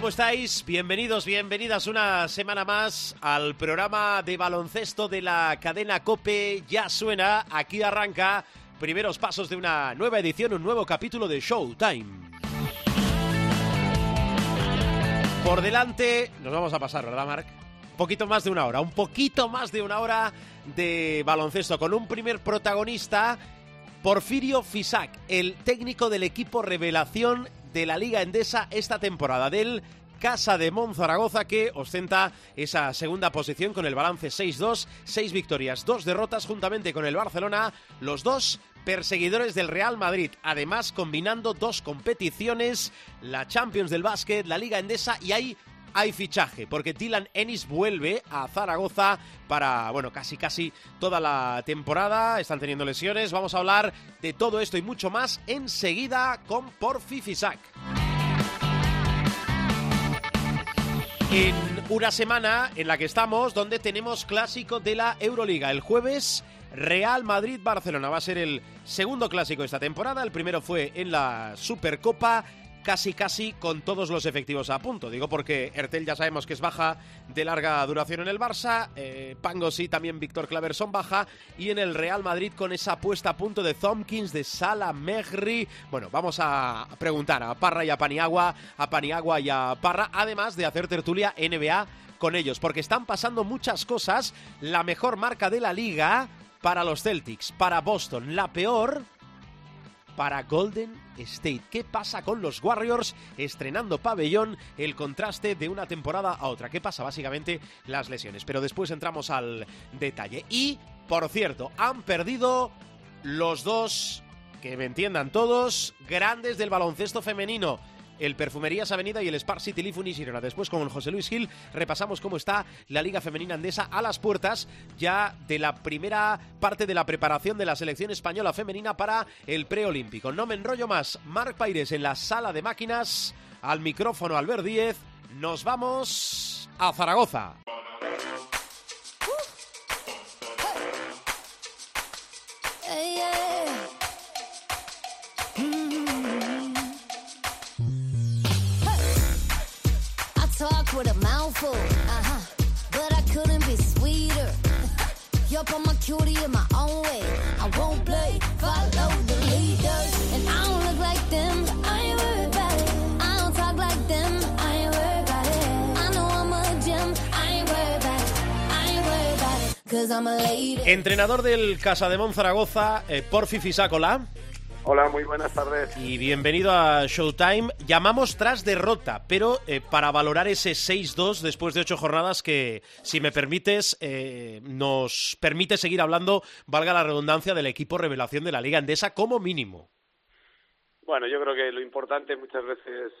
¿Cómo estáis? Bienvenidos, bienvenidas una semana más al programa de baloncesto de la cadena Cope. Ya suena, aquí arranca primeros pasos de una nueva edición, un nuevo capítulo de Showtime. Por delante, nos vamos a pasar, ¿verdad, Marc? Un poquito más de una hora, un poquito más de una hora de baloncesto con un primer protagonista, Porfirio Fisac, el técnico del equipo revelación de la Liga Endesa esta temporada del Casa de Monzaragoza que ostenta esa segunda posición con el balance 6-2, 6 victorias, 2 derrotas juntamente con el Barcelona, los dos perseguidores del Real Madrid, además combinando dos competiciones, la Champions del básquet, la Liga Endesa y hay hay fichaje, porque Dylan Ennis vuelve a Zaragoza para, bueno, casi casi toda la temporada. Están teniendo lesiones. Vamos a hablar de todo esto y mucho más enseguida con Porfi Fisac. En una semana en la que estamos, donde tenemos clásico de la Euroliga. El jueves, Real Madrid-Barcelona va a ser el segundo clásico de esta temporada. El primero fue en la Supercopa casi casi con todos los efectivos a punto. Digo porque Ertel ya sabemos que es baja de larga duración en el Barça, eh, Pangos y también Víctor Claver son baja y en el Real Madrid con esa puesta a punto de Thompkins, de Sala, Megri. Bueno, vamos a preguntar a Parra y a Paniagua, a Paniagua y a Parra, además de hacer tertulia NBA con ellos, porque están pasando muchas cosas. La mejor marca de la liga para los Celtics, para Boston, la peor para Golden State. ¿Qué pasa con los Warriors estrenando pabellón? El contraste de una temporada a otra. ¿Qué pasa? Básicamente las lesiones. Pero después entramos al detalle. Y, por cierto, han perdido los dos, que me entiendan todos, grandes del baloncesto femenino el Perfumerías Avenida y el Spar City Lifuni Girona. Después con José Luis Gil repasamos cómo está la Liga Femenina Andesa a las puertas ya de la primera parte de la preparación de la selección española femenina para el preolímpico. No me enrollo más. Marc Paires en la sala de máquinas, al micrófono Albert Díez. Nos vamos a Zaragoza. Mouthful, uh-huh. But I couldn't be sweeter. Cutie in my own way. I won't play, follow the. And I like them, like them, a. Entrenador del Casa de Monzaragoza, eh, Porfi Fisacola. Hola, muy buenas tardes. Y bienvenido a Showtime. Llamamos tras derrota, pero eh, para valorar ese 6-2 después de ocho jornadas que, si me permites, eh, nos permite seguir hablando, valga la redundancia, del equipo revelación de la Liga Endesa como mínimo. Bueno, yo creo que lo importante muchas veces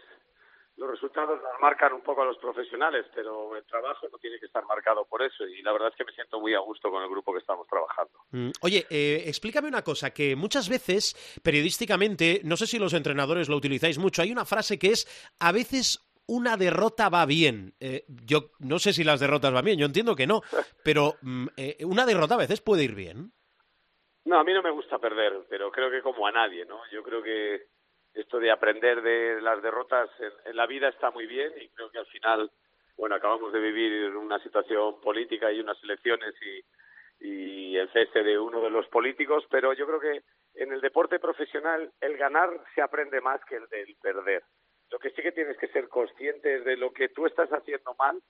los resultados nos marcan un poco a los profesionales, pero el trabajo no tiene que estar marcado por eso y la verdad es que me siento muy a gusto con el grupo que estamos trabajando. Mm, oye, eh, explícame una cosa, que muchas veces periodísticamente, no sé si los entrenadores lo utilizáis mucho, hay una frase que es a veces una derrota va bien. Eh, yo no sé si las derrotas van bien, yo entiendo que no, pero mm, eh, una derrota a veces puede ir bien. No, a mí no me gusta perder, pero creo que como a nadie, ¿no? Yo creo que esto de aprender de las derrotas en, en, la vida está muy bien y creo que al final, bueno, acabamos de vivir una situación política y unas elecciones y, y el cese de uno de los políticos, pero yo creo que en el deporte profesional el ganar se aprende más que el del perder. Lo que sí que tienes que ser consciente de lo que tú estás haciendo mal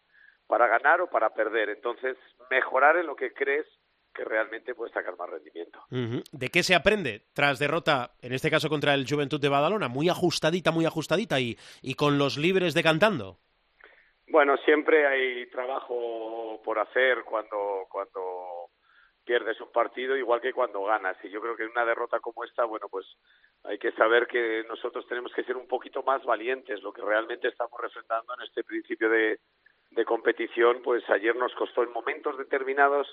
para ganar o para perder. Entonces, mejorar en lo que crees que realmente puede sacar más rendimiento. ¿De qué se aprende tras derrota, en este caso contra el Juventud de Badalona? Muy ajustadita, muy ajustadita y, y con los libres decantando. Bueno, siempre hay trabajo por hacer cuando, cuando pierdes un partido, igual que cuando ganas. Y yo creo que en una derrota como esta, bueno, pues hay que saber que nosotros tenemos que ser un poquito más valientes. Lo que realmente estamos refrendando en este principio de, de competición, pues ayer nos costó en momentos determinados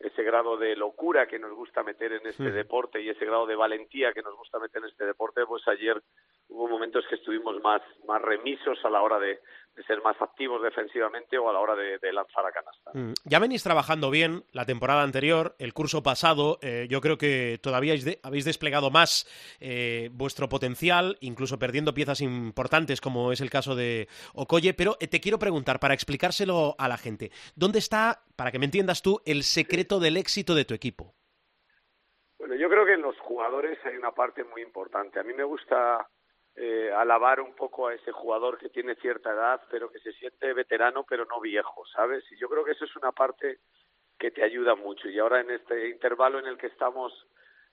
ese grado de locura que nos gusta meter en este deporte y ese grado de valentía que nos gusta meter en este deporte, pues ayer hubo momentos que estuvimos más, más remisos a la hora de, ser más activos defensivamente o a la hora de, lanzar a canasta. Mm, ya venís trabajando bien la temporada anterior, el curso pasado, eh, yo creo que todavía habéis desplegado más eh, vuestro potencial, incluso perdiendo piezas importantes como es el caso de Okoye, pero eh, te quiero preguntar, para explicárselo a la gente, ¿dónde está, para que me entiendas tú, el secreto del éxito de tu equipo? Bueno, yo creo que en los jugadores hay una parte muy importante. A mí me gusta eh, alabar un poco a ese jugador que tiene cierta edad, pero que se siente veterano, pero no viejo, ¿sabes? Y yo creo que eso es una parte que te ayuda mucho. Y ahora en este intervalo en el que estamos,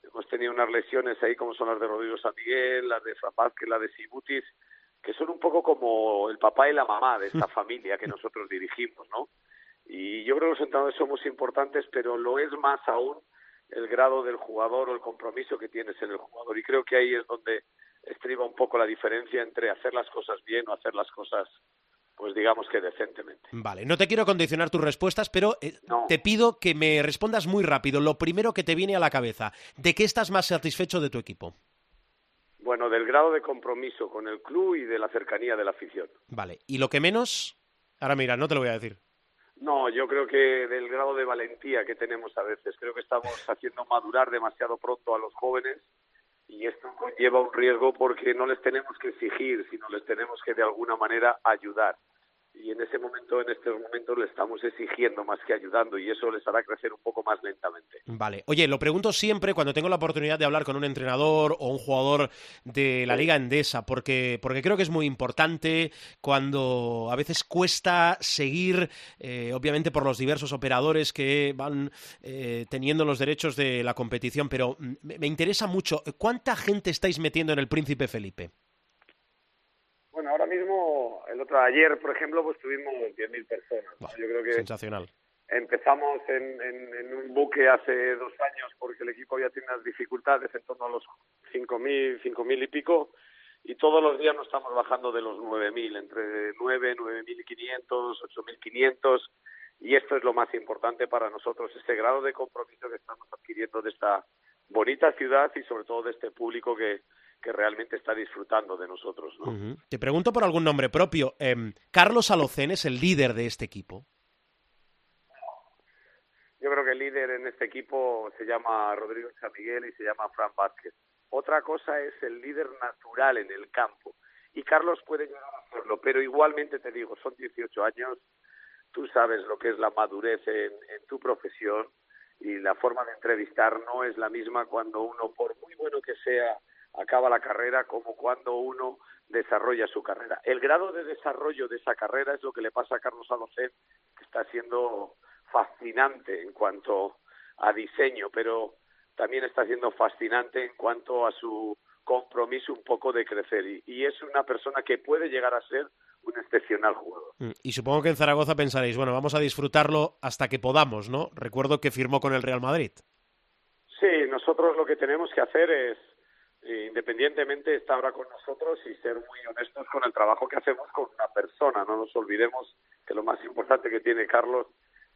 hemos tenido unas lesiones ahí, como son las de Rodrigo San Miguel, las de que las de Sibutis, que son un poco como el papá y la mamá de esta familia que nosotros dirigimos, ¿no? Y yo creo que los entrenadores somos importantes, pero lo es más aún el grado del jugador o el compromiso que tienes en el jugador. Y creo que ahí es donde estriba un poco la diferencia entre hacer las cosas bien o hacer las cosas pues digamos que decentemente. Vale, no te quiero condicionar tus respuestas, pero eh, te pido que me respondas muy rápido. Lo primero que te viene a la cabeza, ¿de qué estás más satisfecho de tu equipo? Bueno, del grado de compromiso con el club y de la cercanía de la afición. Vale, ¿y lo que menos? Ahora mira, no te lo voy a decir. No, yo creo que del grado de valentía que tenemos a veces. Creo que estamos haciendo madurar demasiado pronto a los jóvenes y esto conlleva un riesgo porque no les tenemos que exigir, sino les tenemos que de alguna manera ayudar y en ese momento, en estos momentos, le estamos exigiendo más que ayudando y eso les hará crecer un poco más lentamente. Vale. Oye, lo pregunto siempre cuando tengo la oportunidad de hablar con un entrenador o un jugador de la Liga Endesa, porque, porque creo que es muy importante cuando a veces cuesta seguir, eh, obviamente por los diversos operadores que van eh, teniendo los derechos de la competición, pero me interesa mucho, ¿cuánta gente estáis metiendo en el Príncipe Felipe? Bueno, ahora mismo, el otro ayer, por ejemplo, pues tuvimos 10.000 personas. Yo creo que sensacional. Empezamos en, en, un buque hace dos años porque el equipo había tenido unas dificultades en torno a los 5.000, 5.000 y pico y todos los días nos estamos bajando de los 9.000, entre 9, 9.500, 8.500 y esto es lo más importante para nosotros, ese grado de compromiso que estamos adquiriendo de esta bonita ciudad y sobre todo de este público que, que realmente está disfrutando de nosotros. ¿no? Te pregunto por algún nombre propio. Em, ¿Carlos Alocén es el líder de este equipo? Yo creo que el líder en este equipo se llama Rodrigo San Miguel y se llama Fran Vázquez. Otra cosa es el líder natural en el campo. Y Carlos puede llegar a hacerlo, pero igualmente te digo, son 18 años, tú sabes lo que es la madurez en, en tu profesión y la forma de entrevistar no es la misma cuando uno, por muy bueno que sea acaba la carrera como cuando uno desarrolla su carrera. El grado de desarrollo de esa carrera es lo que le pasa a Carlos Alocen, que está siendo fascinante en cuanto a diseño, pero también está siendo fascinante en cuanto a su compromiso un poco de crecer y, y, es una persona que puede llegar a ser un excepcional jugador. Mm, y supongo que en Zaragoza pensaréis, bueno, vamos a disfrutarlo hasta que podamos, ¿no? Recuerdo que firmó con el Real Madrid. Sí, nosotros lo que tenemos que hacer es independientemente estar ahora con nosotros y ser muy honestos con el trabajo que hacemos con una persona. No nos olvidemos que lo más importante que tiene Carlos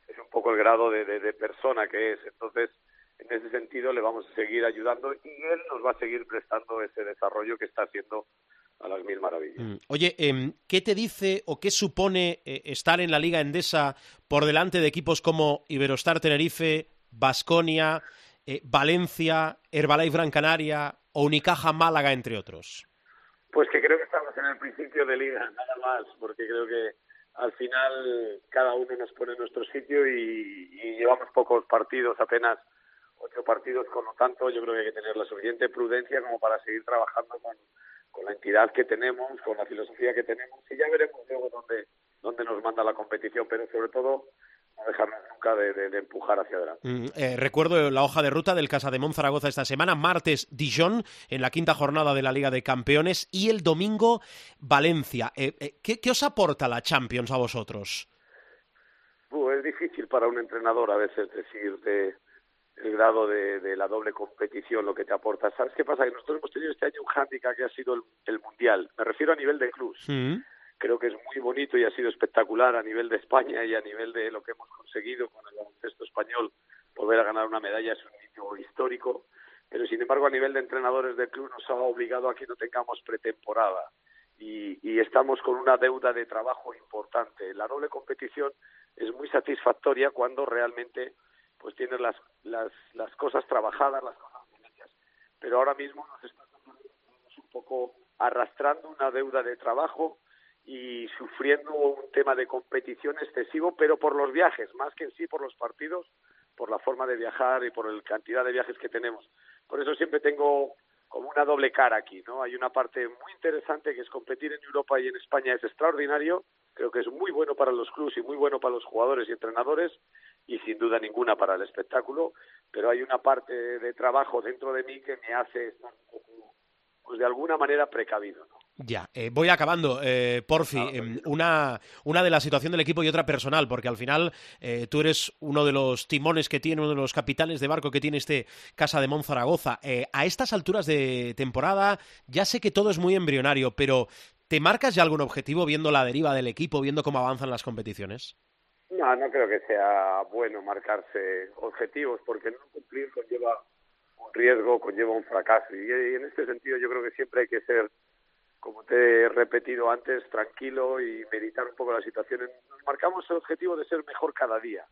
es un poco el grado de, de, persona que es. Entonces, en ese sentido, le vamos a seguir ayudando y él nos va a seguir prestando ese desarrollo que está haciendo a las mil maravillas. Mm. Oye, em, ¿qué te dice o qué supone eh, estar en la Liga Endesa por delante de equipos como Iberostar Tenerife, Basconia, eh, Valencia, Herbalife Gran Canaria, o Unicaja Málaga, entre otros? Pues que creo que estamos en el principio de liga, nada más, porque creo que al final cada uno nos pone en nuestro sitio y, llevamos pocos partidos, apenas ocho partidos, con lo tanto yo creo que hay que tener la suficiente prudencia como para seguir trabajando con, con la entidad que tenemos, con la filosofía que tenemos y ya veremos luego dónde, dónde nos manda la competición, pero sobre todo no dejarnos nunca de, empujar hacia adelante. Mm, eh, recuerdo la hoja de ruta del Casa de Zaragoza esta semana, martes Dijon en la quinta jornada de la Liga de Campeones y el domingo Valencia. Eh, eh, ¿qué, os aporta la Champions a vosotros? es difícil para un entrenador a veces decirte el grado de, la doble competición, lo que te aporta. ¿Sabes qué pasa? Que nosotros hemos tenido este año un hándicap que ha sido el, Mundial. Me refiero a nivel de clubs. Mm creo que es muy bonito y ha sido espectacular a nivel de España y a nivel de lo que hemos conseguido con el baloncesto español, volver a ganar una medalla es un hito histórico, pero sin embargo a nivel de entrenadores del club nos ha obligado a que no tengamos pretemporada y, y estamos con una deuda de trabajo importante. La doble competición es muy satisfactoria cuando realmente pues tienes las, las, las cosas trabajadas, las cosas hechas. Pero ahora mismo nos estamos un poco arrastrando una deuda de trabajo y sufriendo un tema de competición excesivo, pero por los viajes, más que en sí por los partidos, por la forma de viajar y por la cantidad de viajes que tenemos. Por eso siempre tengo como una doble cara aquí, ¿no? Hay una parte muy interesante que es competir en Europa y en España es extraordinario, creo que es muy bueno para los clubes y muy bueno para los jugadores y entrenadores y sin duda ninguna para el espectáculo, pero hay una parte de trabajo dentro de mí que me hace estar pues de alguna manera precavido, ¿no? Ya, eh, voy acabando, eh, Porfi. Em, una, una de la situación del equipo y otra personal, porque al final eh, tú eres uno de los timones que tiene, uno de los capitanes de barco que tiene este Casa de Monzaragoza. Eh, a estas alturas de temporada, ya sé que todo es muy embrionario, pero ¿te marcas ya algún objetivo viendo la deriva del equipo, viendo cómo avanzan las competiciones? No, no creo que sea bueno marcarse objetivos, porque no cumplir conlleva un riesgo, conlleva un fracaso. Y, y en este sentido yo creo que siempre hay que ser como te he repetido antes, tranquilo y meditar un poco la situación. Nos marcamos el objetivo de ser mejor cada día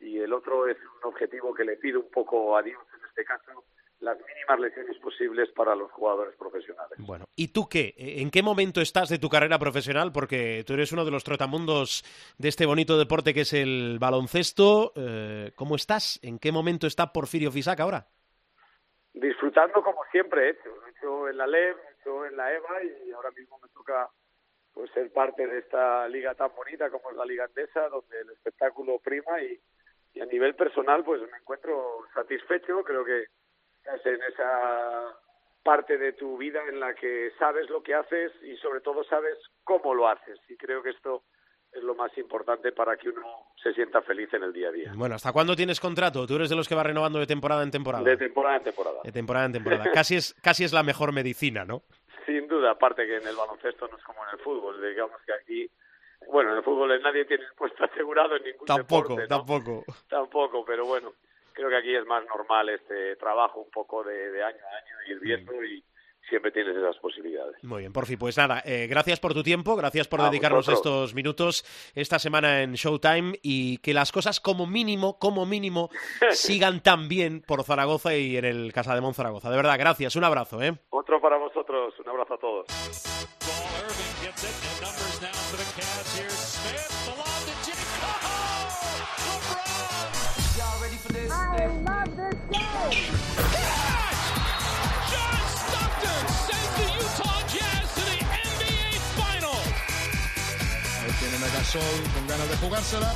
y el otro es un objetivo que le pido un poco a Dios, en este caso, las mínimas lesiones posibles para los jugadores profesionales. Bueno, ¿y tú qué? ¿En qué momento estás de tu carrera profesional? Porque tú eres uno de los trotamundos de este bonito deporte que es el baloncesto. Eh, ¿Cómo estás? ¿En qué momento está Porfirio Fisac ahora? Disfrutando como siempre he hecho. Lo he hecho en la LEV, en la EVA y ahora mismo me toca pues ser parte de esta liga tan bonita como es la Liga Andesa, donde el espectáculo prima y, y a nivel personal pues me encuentro satisfecho, creo que es en esa parte de tu vida en la que sabes lo que haces y sobre todo sabes cómo lo haces y creo que esto es lo más importante para que uno se sienta feliz en el día a día. Bueno, ¿hasta cuándo tienes contrato? Tú eres de los que va renovando de temporada en temporada. De temporada en temporada. De temporada en temporada. casi, es, casi es la mejor medicina, ¿no? Sin duda, aparte que en el baloncesto no es como en el fútbol, digamos que aquí, bueno, en el fútbol nadie tiene el puesto asegurado en ningún tampoco, deporte. ¿no? Tampoco, Tampoco, pero bueno, creo que aquí es más normal este trabajo un poco de, de año a año, ir viendo y siempre tienes esas posibilidades. Muy bien, Porfi, pues nada, eh, gracias por tu tiempo, gracias por a dedicarnos vosotros. estos minutos esta semana en Showtime y que las cosas como mínimo, como mínimo, sigan tan bien por Zaragoza y en el Casa de Mon Zaragoza. De verdad, gracias, un abrazo, ¿eh? Otro para vosotros, un abrazo a todos. Gasol con ganas de jugársela.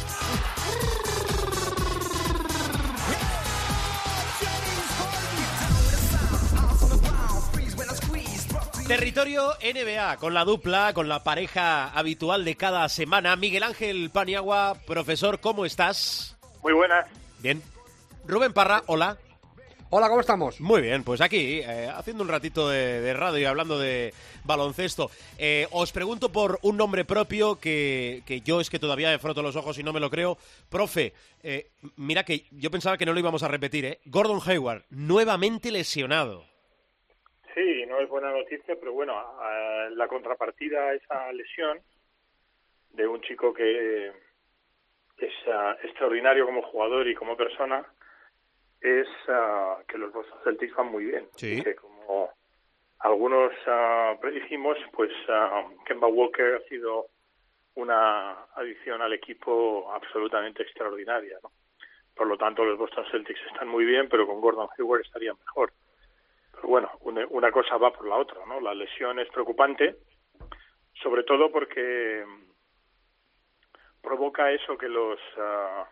Territorio NBA, con la dupla, con la pareja habitual de cada semana. Miguel Ángel Paniagua, profesor, ¿cómo estás? Muy buenas. Bien. Rubén Parra, hola. Hola, ¿cómo estamos? Muy bien, pues aquí, eh, haciendo un ratito de, de, radio y hablando de baloncesto. Eh, os pregunto por un nombre propio que, que, yo es que todavía me froto los ojos y no me lo creo. Profe, eh, mira que yo pensaba que no lo íbamos a repetir, ¿eh? Gordon Hayward, nuevamente lesionado. Sí, no es buena noticia, pero bueno, la contrapartida a esa lesión de un chico que es uh, extraordinario como jugador y como persona, es uh, que los Boston Celtics van muy bien. Sí. Que como algunos uh, predijimos, pues Kemba Walker ha sido una adición al equipo absolutamente extraordinaria. ¿no? Por lo tanto, los Boston Celtics están muy bien, pero con Gordon Hayward estarían mejor. Pero bueno, una, una cosa va por la otra. ¿no? La lesión es preocupante, sobre todo porque provoca eso que los uh,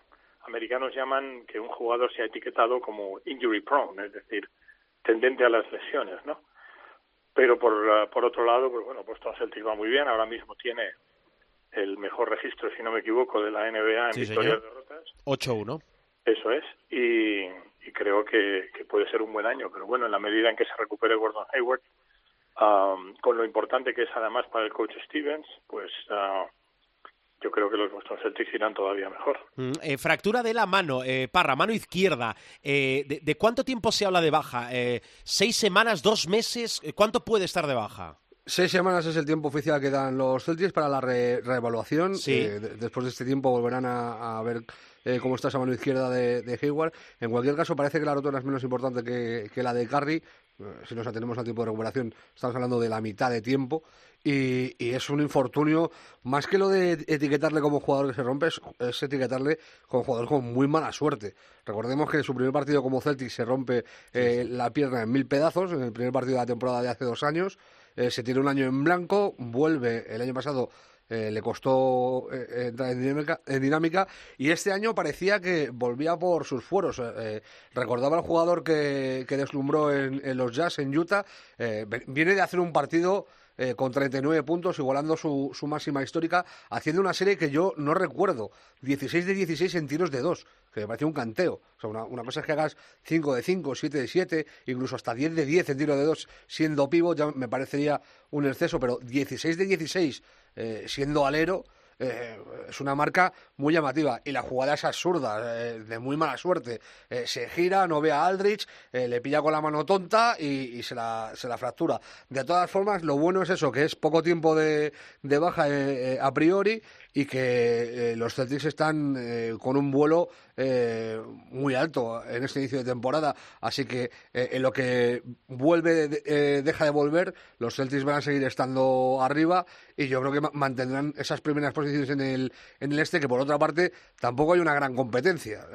americanos llaman que un jugador sea etiquetado como injury prone, es decir, tendente a las lesiones, ¿no? Pero por, uh, por otro lado, pues bueno, Boston Celtics va muy bien, ahora mismo tiene el mejor registro, si no me equivoco, de la NBA en sí, victorias señor. derrotas. 8-1. Eso es, y, y creo que, que, puede ser un buen año, pero bueno, en la medida en que se recupere Gordon Hayward, um, con lo importante que es además para el coach Stevens, pues uh, yo creo que los Boston Celtics irán todavía mejor. Mm, eh, fractura de la mano, eh, Parra, mano izquierda. Eh, de, de, cuánto tiempo se habla de baja? Eh, ¿Seis semanas, dos meses? Eh, ¿Cuánto puede estar de baja? Seis semanas es el tiempo oficial que dan los Celtics para la re reevaluación. Sí. Eh, de- después de este tiempo volverán a, a ver eh, cómo está esa mano izquierda de, de Hayward. En cualquier caso, parece que la rotura es menos importante que, que la de Curry. Eh, Si nos atenemos al tiempo de recuperación, estamos hablando de la mitad de tiempo. Y, y es un infortunio, más que lo de etiquetarle como jugador que se rompe, es, es etiquetarle como jugador con muy mala suerte. Recordemos que en su primer partido como Celtic se rompe eh, la pierna en mil pedazos, en el primer partido de la temporada de hace dos años. Eh, se tiene un año en blanco, vuelve el año pasado eh, le costó eh, entrar en dinámica, en dinámica y este año parecía que volvía por sus fueros. Eh, eh, recordaba al jugador que, que deslumbró en, en los Jazz en Utah, eh, viene de hacer un partido eh, con 39 puntos, igualando su, su máxima histórica, haciendo una serie que yo no recuerdo, 16 de 16 en tiros de 2, que me parecía un canteo. O sea, una, una cosa es que hagas 5 de 5, 7 de 7, incluso hasta 10 de 10 en tiro de 2 siendo pivot, ya me parecería un exceso, pero 16 de 16 eh, siendo alero, eh, es una marca muy llamativa y la jugada es absurda, eh, de muy mala suerte. Eh, se gira, no ve a Aldrich, eh, le pilla con la mano tonta y, y se, la, se la fractura. De todas formas, lo bueno es eso, que es poco tiempo de, de baja a priori y que eh, los Celtics están eh, con un vuelo eh, muy alto en este inicio de temporada. Así que eh, en lo que vuelve, de- deja de volver, los Celtics van a seguir estando arriba y yo creo que ma- mantendrán esas primeras posiciones en el, en el este, que por otra parte tampoco hay una gran competencia.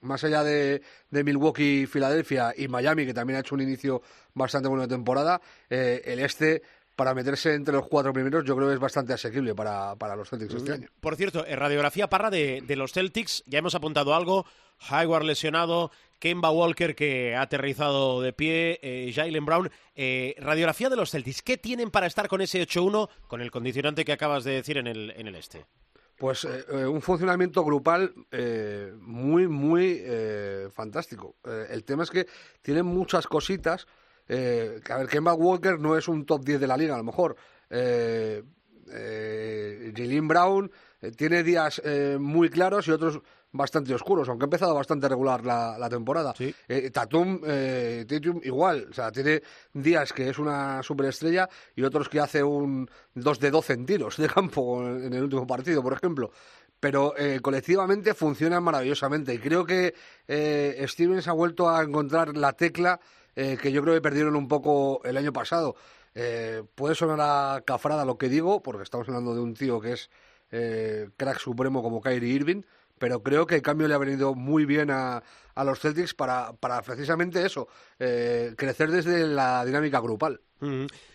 Más allá de, de Milwaukee, Filadelfia y Miami, que también ha hecho un inicio bastante bueno de temporada, el este para meterse entre los cuatro primeros yo creo que es bastante asequible para, para los Celtics este año. Por cierto, radiografía parra de, de los Celtics, ya hemos apuntado algo. Hayward lesionado, Kemba Walker que ha aterrizado de pie, eh, Jalen Brown. Eh, radiografía de los Celtics, ¿qué tienen para estar con ese 8-1 con el condicionante que acabas de decir en el, en el este? Pues eh, eh, un funcionamiento grupal muy, muy fantástico. El tema es que tienen muchas cositas. Eh, que, a ver, Kemba Walker no es un top 10 de la liga, a lo mejor. Eh, eh, Brown eh, tiene días eh, muy claros y otros bastante oscuros, aunque ha empezado bastante regular la, la temporada. Sí. Eh, Tatum, eh, Tatum igual, o sea, tiene días que es una superestrella y otros que hace un 2 de 12 en tiros de campo en el último partido, por ejemplo. Pero eh, colectivamente funcionan maravillosamente y creo que Stevens ha vuelto a encontrar la tecla eh, que yo creo que perdieron un poco el año pasado. Eh, puede sonar a cafrada lo que digo, porque estamos hablando de un tío que es eh, crack supremo como Kyrie Irving, pero creo que el cambio le ha venido muy bien a, a los Celtics para, para precisamente eso, eh, crecer desde la dinámica grupal.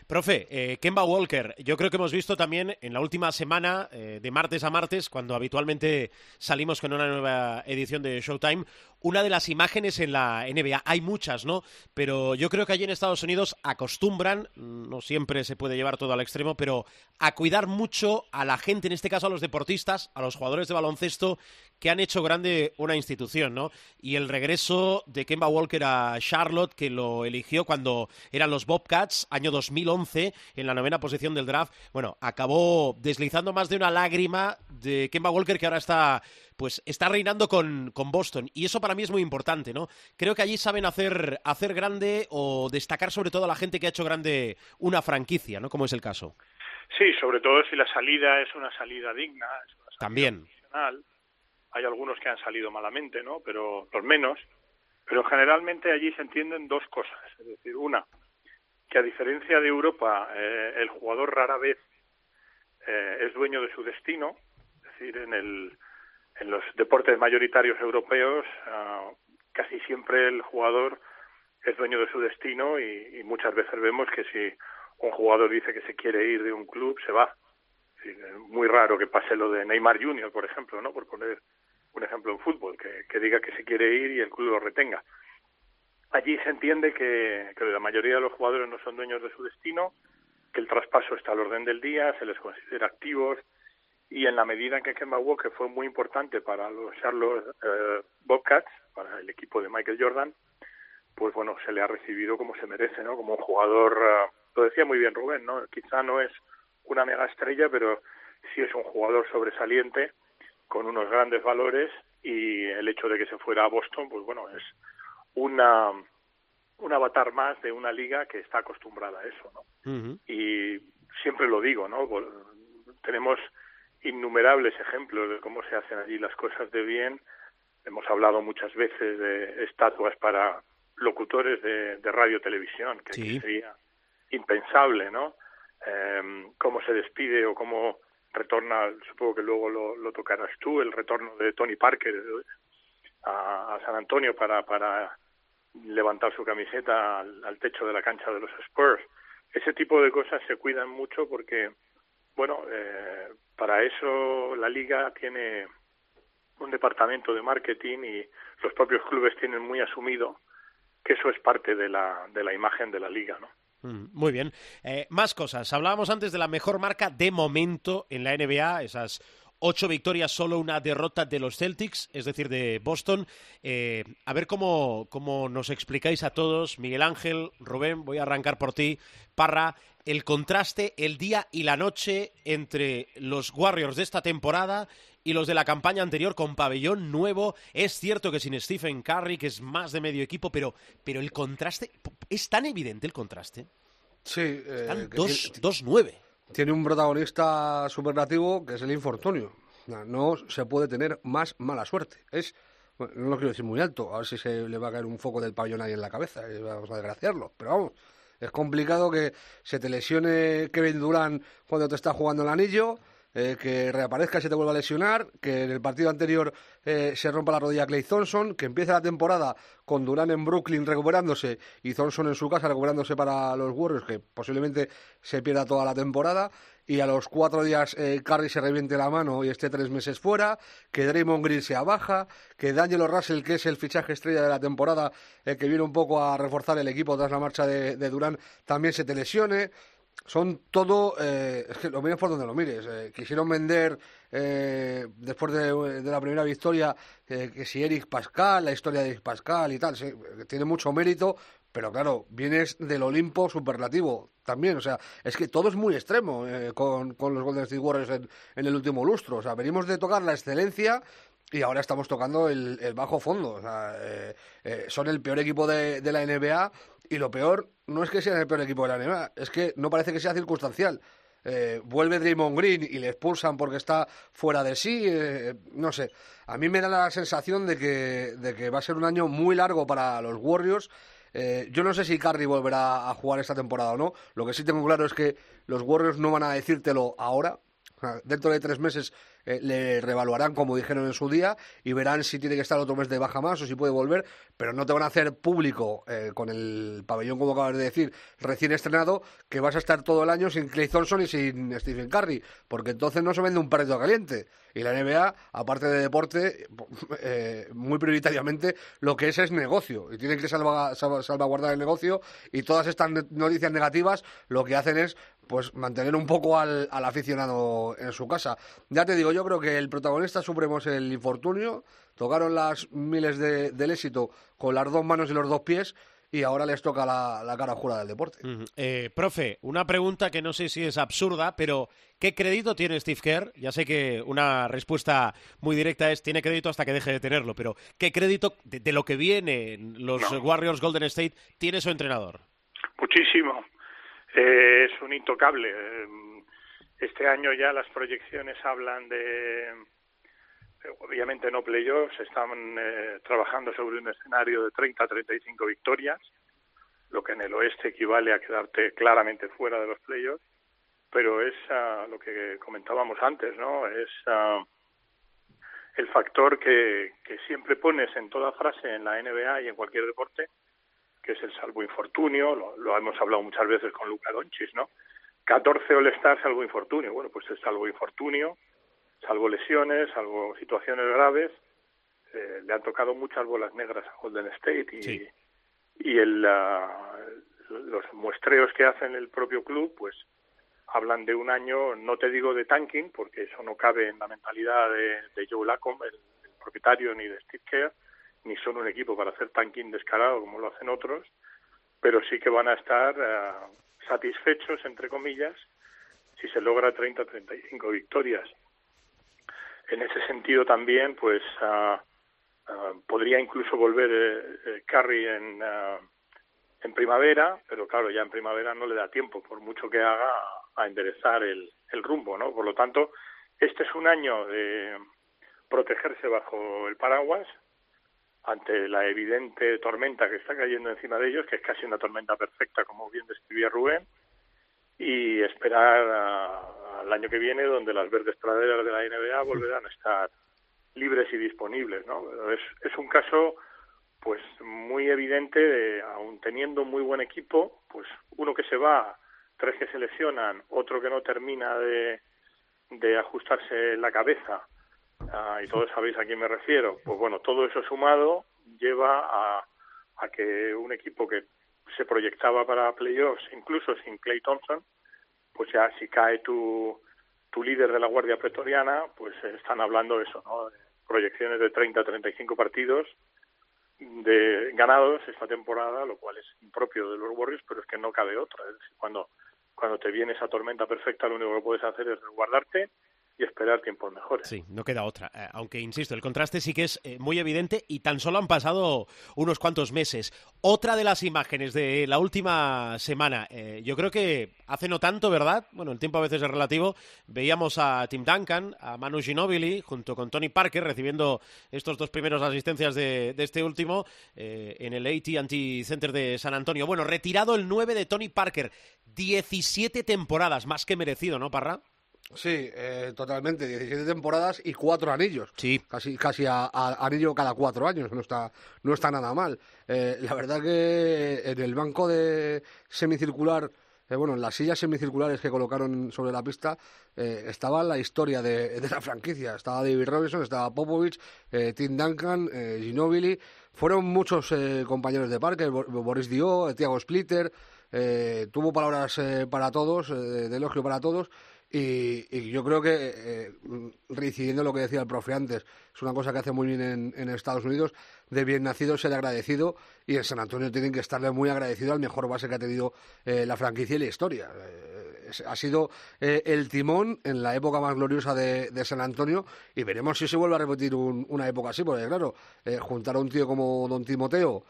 Profe, eh, Kemba Walker, yo creo que hemos visto también en la última semana, eh, de martes a martes, cuando habitualmente salimos con una nueva edición de Showtime, una de las imágenes en la NBA. Hay muchas, ¿no? Pero yo creo que allí en Estados Unidos acostumbran, no siempre se puede llevar todo al extremo, pero a cuidar mucho a la gente, en este caso a los deportistas, a los jugadores de baloncesto, que han hecho grande una institución, ¿no? Y el regreso de Kemba Walker a Charlotte, que lo eligió cuando eran los Bobcats, año 2011, en la novena posición del draft, bueno, acabó deslizando más de una lágrima de Kemba Walker, que ahora está, pues, está reinando con, con Boston. Y eso para mí es muy importante, ¿no? Creo que allí saben hacer, hacer grande o destacar sobre todo a la gente que ha hecho grande una franquicia, ¿no? Como es el caso. Sí, sobre todo si la salida es una salida digna, es una salida También. profesional. Hay algunos que han salido malamente, ¿no? Pero los menos. Pero generalmente allí se entienden dos cosas. Es decir, una, que a diferencia de Europa, eh, el jugador rara vez eh, es dueño de su destino. Es decir, en, el, en los deportes mayoritarios europeos, ah, casi siempre el jugador es dueño de su destino y, y muchas veces vemos que si un jugador dice que se quiere ir de un club, se va. Es muy raro que pase lo de Neymar Jr., por ejemplo, ¿no? Por poner un ejemplo en fútbol, que, diga que se quiere ir y el club lo retenga. Allí se entiende que, la mayoría de los jugadores no son dueños de su destino, que el traspaso está al orden del día, se les considera activos y en la medida en que Kemba Walker fue muy importante para los Charlotte eh, Bobcats, para el equipo de Michael Jordan, pues bueno, se le ha recibido como se merece, ¿no? Como un jugador, uh, lo decía muy bien Rubén, ¿no? Quizá no es una mega estrella, pero sí es un jugador sobresaliente con unos grandes valores y el hecho de que se fuera a Boston, pues bueno, es una un avatar más de una liga que está acostumbrada a eso, ¿no? Y siempre lo digo, ¿no? Tenemos innumerables ejemplos de cómo se hacen allí las cosas de bien. Hemos hablado muchas veces de estatuas para locutores de, de radio televisión, que, sería impensable, ¿no? Eh, cómo se despide o cómo retorna, supongo que luego lo, lo tocarás tú, el retorno de Tony Parker a, a San Antonio para, para levantar su camiseta al, techo de la cancha de los Spurs. Ese tipo de cosas se cuidan mucho porque, bueno, eh, para eso la liga tiene un departamento de marketing y los propios clubes tienen muy asumido que eso es parte de la, de la imagen de la liga, ¿no? Mm, muy bien. Eh, más cosas. Hablábamos antes de la mejor marca de momento en la NBA, esas ocho victorias, solo una derrota de los Celtics, es decir, de Boston. Eh, a ver cómo, cómo nos explicáis a todos, Miguel Ángel, Rubén, voy a arrancar por ti, Parra, el contraste, el día y la noche entre los Warriors de esta temporada y los de la campaña anterior con pabellón nuevo. Es cierto que sin Stephen Curry, que es más de medio equipo, pero, pero el contraste, ¿es tan evidente el contraste? Sí. Eh, Están dos, dos nueve tiene un protagonista superlativo que es el infortunio. No se puede tener más mala suerte. Es, no lo quiero decir muy alto, a ver si se le va a caer un foco del pabellón ahí en la cabeza, y vamos a desgraciarlo. Pero vamos, es complicado que se te lesione Kevin Durant cuando te está jugando el anillo, eh, que reaparezca se te vuelva a lesionar, que en el partido anterior eh, se rompa la rodilla Clay Thompson, que empiece la temporada con Durán en Brooklyn recuperándose y Thompson en su casa recuperándose para los Warriors, que posiblemente se pierda toda la temporada, y a los cuatro días eh, Curry se reviente la mano y esté tres meses fuera, que Draymond Green se abaja, que D'Angelo Russell, que es el fichaje estrella de la temporada, que viene un poco a reforzar el equipo tras la marcha de, de Durán, también se te lesione son todo, eh, es que lo mires por donde lo mires. Eh, quisieron vender eh, después de, la primera victoria que si Eric Pascal, la historia de Eric Pascal y tal, tiene mucho mérito, pero claro, vienes del Olimpo superlativo también. O sea, es que todo es muy extremo con, con, los Golden State Warriors en, en, el último lustro. O sea, venimos de tocar la excelencia y ahora estamos tocando el, bajo fondo. O sea, son el peor equipo de, de la NBA y lo peor no es que sea el peor equipo de la NBA, es que no parece que sea circunstancial. Eh, vuelve Draymond Green y le expulsan porque está fuera de sí. Eh, no sé. A mí me da la sensación de que, de que va a ser un año muy largo para los Warriors. Eh, yo no sé si Curry volverá a jugar esta temporada o no. Lo que sí tengo claro es que los Warriors no van a decírtelo ahora. Dentro de tres meses eh, le revaluarán, como dijeron en su día, y verán si tiene que estar otro mes de baja más o si puede volver, pero no te van a hacer público eh, con el pabellón, como acabas de decir, recién estrenado, que vas a estar todo el año sin Clay Thompson y sin Stephen Curry, porque entonces no se vende un perrito caliente. Y la NBA, aparte de deporte, eh, muy prioritariamente lo que es es negocio. Y tienen que salvaguardar el negocio. Y todas estas noticias negativas lo que hacen es pues mantener un poco al, al aficionado en su casa. Ya te digo, yo creo que el protagonista supremo es el infortunio. Tocaron las miles de, del éxito con las dos manos y los dos pies y ahora les toca la, cara jura del deporte. eh, profe, una pregunta que no sé si es absurda, pero ¿qué crédito tiene Steve Kerr? Ya sé que una respuesta muy directa es tiene crédito hasta que deje de tenerlo, pero ¿qué crédito de, lo que viene los Warriors Golden State tiene su entrenador? Muchísimo. Eh, es un intocable. Eh, este año ya las proyecciones hablan de, obviamente no playoffs, están eh, trabajando sobre un escenario de 30 a 35 victorias, lo que en el oeste equivale a quedarte claramente fuera de los playoffs, pero es uh, lo que comentábamos antes, ¿no? Es uh, el factor que, que siempre pones en toda frase en la NBA y en cualquier deporte, que es el salvo infortunio, lo, hemos hablado muchas veces con Luca Doncic, ¿no? 14 All-Stars salvo infortunio. Bueno, pues es salvo infortunio, salvo lesiones, salvo situaciones graves. Eh, le han tocado muchas bolas negras a Golden State y, y el, los muestreos que hacen el propio club, pues hablan de un año, no te digo de tanking, porque eso no cabe en la mentalidad de, de Joe Lacombe, el, propietario, ni de Steve Kerr, ni son un equipo para hacer tanking descarado como lo hacen otros, pero sí que van a estar eh, satisfechos, entre comillas, si se logra 30-35 victorias. En ese sentido también, pues ah, ah, podría incluso volver eh, Curry en, en primavera, pero claro, ya en primavera no le da tiempo, por mucho que haga, a enderezar el, el rumbo, ¿no? Por lo tanto, este es un año de protegerse bajo el paraguas ante la evidente tormenta que está cayendo encima de ellos, que es casi una tormenta perfecta, como bien describía Rubén, y esperar al año que viene, donde las verdes praderas de la NBA volverán a estar libres y disponibles, ¿no? Es, es un caso pues muy evidente de, aun teniendo muy buen equipo, pues uno que se va, tres que se lesionan, otro que no termina de, de ajustarse la cabeza, ah, y todos sabéis a quién me refiero, pues bueno, todo eso sumado lleva a, a que un equipo que se proyectaba para playoffs, incluso sin Clay Thompson, pues ya si cae tu, tu líder de la Guardia Pretoriana, pues están hablando de eso, ¿no? proyecciones de 30 a 35 partidos, de ganados esta temporada, lo cual es impropio de los Warriors, pero es que no cabe otra. Es cuando, cuando te viene esa tormenta perfecta, lo único que puedes hacer es resguardarte y esperar tiempos mejores. Sí, no queda otra. Eh, aunque, insisto, el contraste sí que es eh, muy evidente y tan solo han pasado unos cuantos meses. Otra de las imágenes de la última semana, eh, yo creo que hace no tanto, ¿verdad? Bueno, el tiempo a veces es relativo. Veíamos a Tim Duncan, a Manu Ginobili, junto con Tony Parker, recibiendo estos dos primeros asistencias de, de este último en el AT&T Center de San Antonio. Bueno, retirado el 9 de Tony Parker. 17 temporadas, más que merecido, ¿no, Parra? Sí, eh, totalmente. 17 temporadas y cuatro anillos. Sí. Casi, casi a, anillo cada cuatro años. No está, no está nada mal. Eh, la verdad que en el banco de semicircular, eh, bueno, en las sillas semicirculares que colocaron sobre la pista, estaba la historia de, la franquicia. Estaba David Robinson, estaba Popovich, Tim Duncan, Ginobili. Fueron muchos compañeros de parque, Boris Dio, Thiago Splitter. tuvo palabras para todos, de elogio para todos y, yo creo que, eh, reincidiendo lo que decía el profe antes, es una cosa que hace muy bien en, Estados Unidos, de bien nacido ser agradecido y en San Antonio tienen que estarle muy agradecido al mejor base que ha tenido eh, la franquicia y la historia. Eh, ha sido eh, el timón en la época más gloriosa de, San Antonio y veremos si se vuelve a repetir una época así, porque claro, juntar a un tío como Don Timoteo,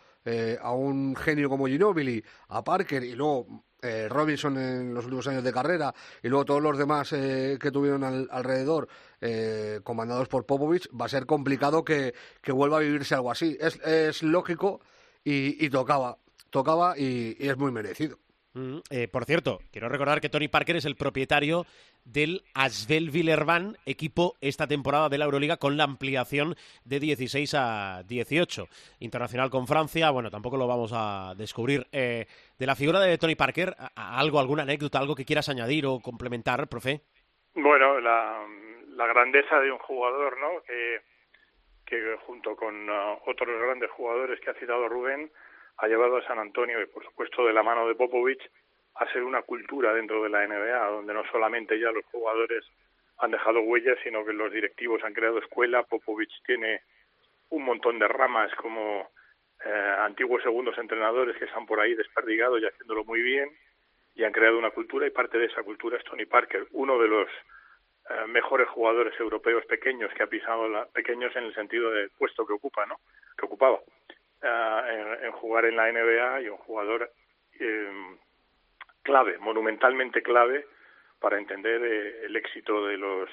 a un genio como Ginobili, a Parker y luego eh, Robinson en los últimos años de carrera y luego todos los demás eh, que tuvieron alrededor eh, comandados por Popovich, va a ser complicado que, vuelva a vivirse algo así. Es, es lógico y, tocaba, tocaba y es muy merecido. Mm, eh, por cierto, quiero recordar que Tony Parker es el propietario del Asvel Villerban, equipo esta temporada de la Euroliga con la ampliación de 16 a 18. Internacional con Francia, bueno, tampoco lo vamos a descubrir. Eh, de la figura de Tony Parker, ¿algo, alguna anécdota, algo que quieras añadir o complementar, profe? Bueno, la, grandeza de un jugador, ¿no? Que, que junto con uh, otros grandes jugadores que ha citado Rubén, ha llevado a San Antonio, y por supuesto de la mano de Popovich, a ser una cultura dentro de la NBA, donde no solamente ya los jugadores han dejado huellas, sino que los directivos han creado escuela. Popovich tiene un montón de ramas como eh, antiguos segundos entrenadores que están por ahí desperdigados y haciéndolo muy bien y han creado una cultura y parte de esa cultura es Tony Parker, uno de los eh, mejores jugadores europeos pequeños que ha pisado la, pequeños en el sentido del puesto que ocupa, ¿no? Que ocupaba. Eh, en, jugar en la NBA y un jugador eh, clave, monumentalmente clave para entender eh, el éxito de los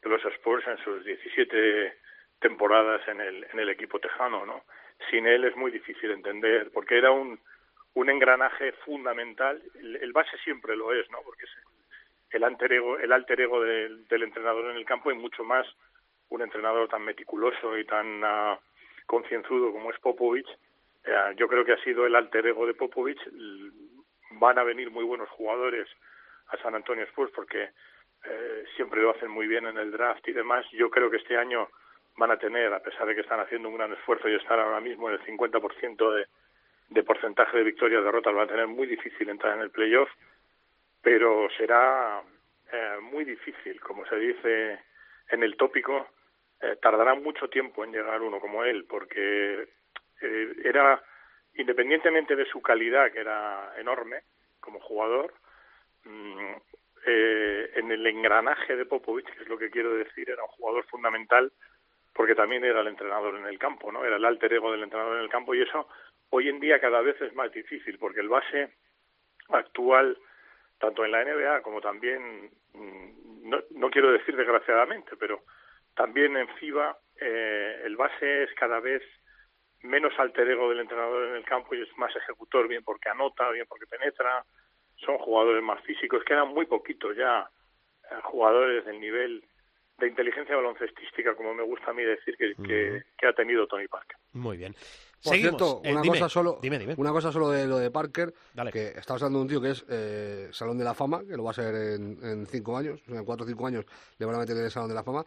de los Spurs en sus 17 temporadas en el en el equipo tejano, ¿no? Sin él es muy difícil entender porque era un un engranaje fundamental, el, base siempre lo es, ¿no? Porque es el alter ego, el alter ego del, del entrenador en el campo y mucho más un entrenador tan meticuloso y tan uh, concienzudo como es Popovich, eh, yo creo que ha sido el alter ego de Popovich. Van a venir muy buenos jugadores a San Antonio Spurs porque eh, siempre lo hacen muy bien en el draft y demás. Yo creo que este año van a tener, a pesar de que están haciendo un gran esfuerzo y estar ahora mismo en el 50% de, de porcentaje de victorias derrotas, van a tener muy difícil entrar en el playoff, pero será eh, muy difícil, como se dice en el tópico, eh, tardará mucho tiempo en llegar uno como él, porque eh, era, independientemente de su calidad, que era enorme como jugador, mm, eh, en el engranaje de Popovich, que es lo que quiero decir, era un jugador fundamental porque también era el entrenador en el campo, ¿no? Era el alter ego del entrenador en el campo y eso hoy en día cada vez es más difícil porque el base actual, tanto en la NBA como también, mm, no, no quiero decir desgraciadamente, pero también en FIBA, eh, el base es cada vez menos alter ego del entrenador en el campo y es más ejecutor, bien porque anota, bien porque penetra, son jugadores más físicos, quedan muy poquitos ya eh, jugadores del nivel de inteligencia baloncestística, como me gusta a mí decir, que, que, ha tenido Tony Parker. Muy bien. Por cierto, Eh, una, dime, cosa solo, dime, dime. una cosa solo de lo de Parker, Dale. que estamos hablando de un tío que es eh, Salón de la Fama, que lo va a ser en, en cinco años, en cuatro o cinco años le van a meter en el Salón de la Fama,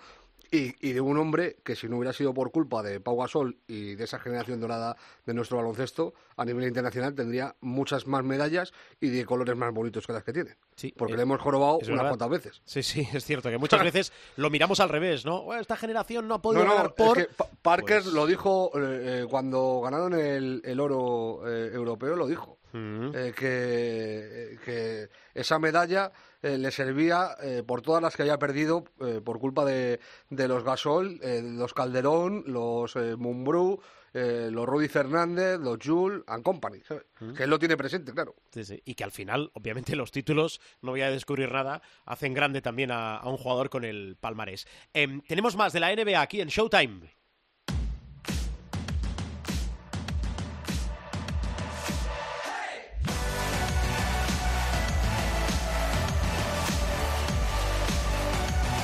y, y de un hombre que si no hubiera sido por culpa de Pau Gasol y de esa generación dorada de nuestro baloncesto, a nivel internacional tendría muchas más medallas y de colores más bonitos que las que tiene. Sí, porque eh, le hemos jorobado unas verdad. cuantas veces. Sí, sí, es cierto que muchas veces lo miramos al revés, ¿no? Bueno, esta generación no ha podido No, no, ganar por... es que Pa- Parker Pues- lo dijo eh, eh, cuando ganaron el, el oro eh, europeo, lo dijo. Mm. eh, que, que esa medalla eh, le servía eh, por todas las que había perdido eh, por culpa de, de los Gasol, eh, los Calderón, los Mumbrú, los Rudy Fernández, los Jules and Company. ¿sabes? Que él lo tiene presente, claro. Sí, sí. Y que al final, obviamente, los títulos, no voy a descubrir nada, hacen grande también a, a un jugador con el palmarés. Em, tenemos más de la NBA aquí en Showtime.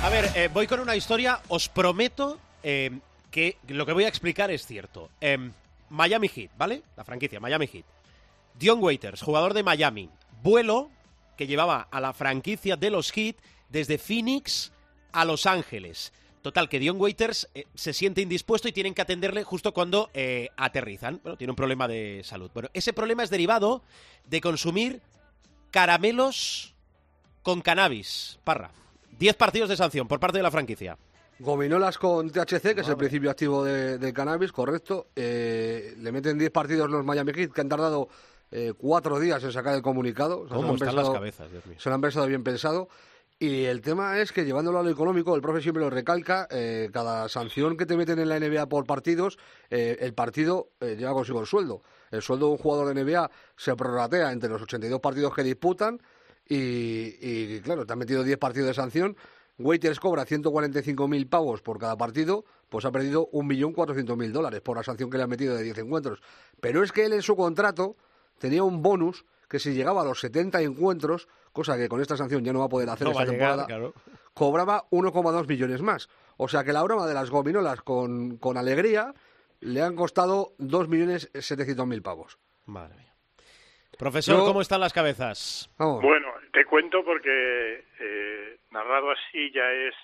A ver, eh, voy con una historia. Os prometo eh, que lo que voy a explicar es cierto. Em, Miami Heat, ¿vale? La franquicia, Miami Heat. Dion Waiters, jugador de Miami. Vuelo que llevaba a la franquicia de los Heat desde Phoenix a Los Ángeles. Total, que Dion Waiters eh, se siente indispuesto y tienen que atenderle justo cuando aterrizan. Bueno, tiene un problema de salud. Bueno, ese problema es derivado de consumir caramelos con cannabis. Parra. 10 partidos de sanción por parte de la franquicia. Gominolas con THC, que es el principio activo de- del cannabis, correcto. Eh, le meten 10 partidos los Miami Heat, que han tardado eh, cuatro días en sacar el comunicado. O sea, se lo ¿Cómo han están pensado- las cabezas, Dios mío? Se lo han pensado bien pensado. Y el tema es que llevándolo a lo económico, el profe siempre lo recalca, eh, cada sanción que te meten en la NBA por partidos, eh, el partido eh, lleva consigo el sueldo. El sueldo de un jugador de NBA se prorratea entre los 82 partidos que disputan y, y, claro, te han metido 10 partidos de sanción. Waiters cobra 145.000 pavos por cada partido, pues ha perdido 1.400.000 dólares por la sanción que le han metido de 10 encuentros. Pero es que él en su contrato tenía un bonus que si llegaba a los 70 encuentros, cosa que con esta sanción ya no va a poder hacer No esta llegar, temporada, claro. cobraba 1,2 millones más. O sea que la broma de las gominolas con, con alegría le han costado 2.700.000 pavos. Madre mía. Profesor, Yo- ¿cómo están las cabezas? Vamos. Bueno, te cuento porque eh, narrado así ya es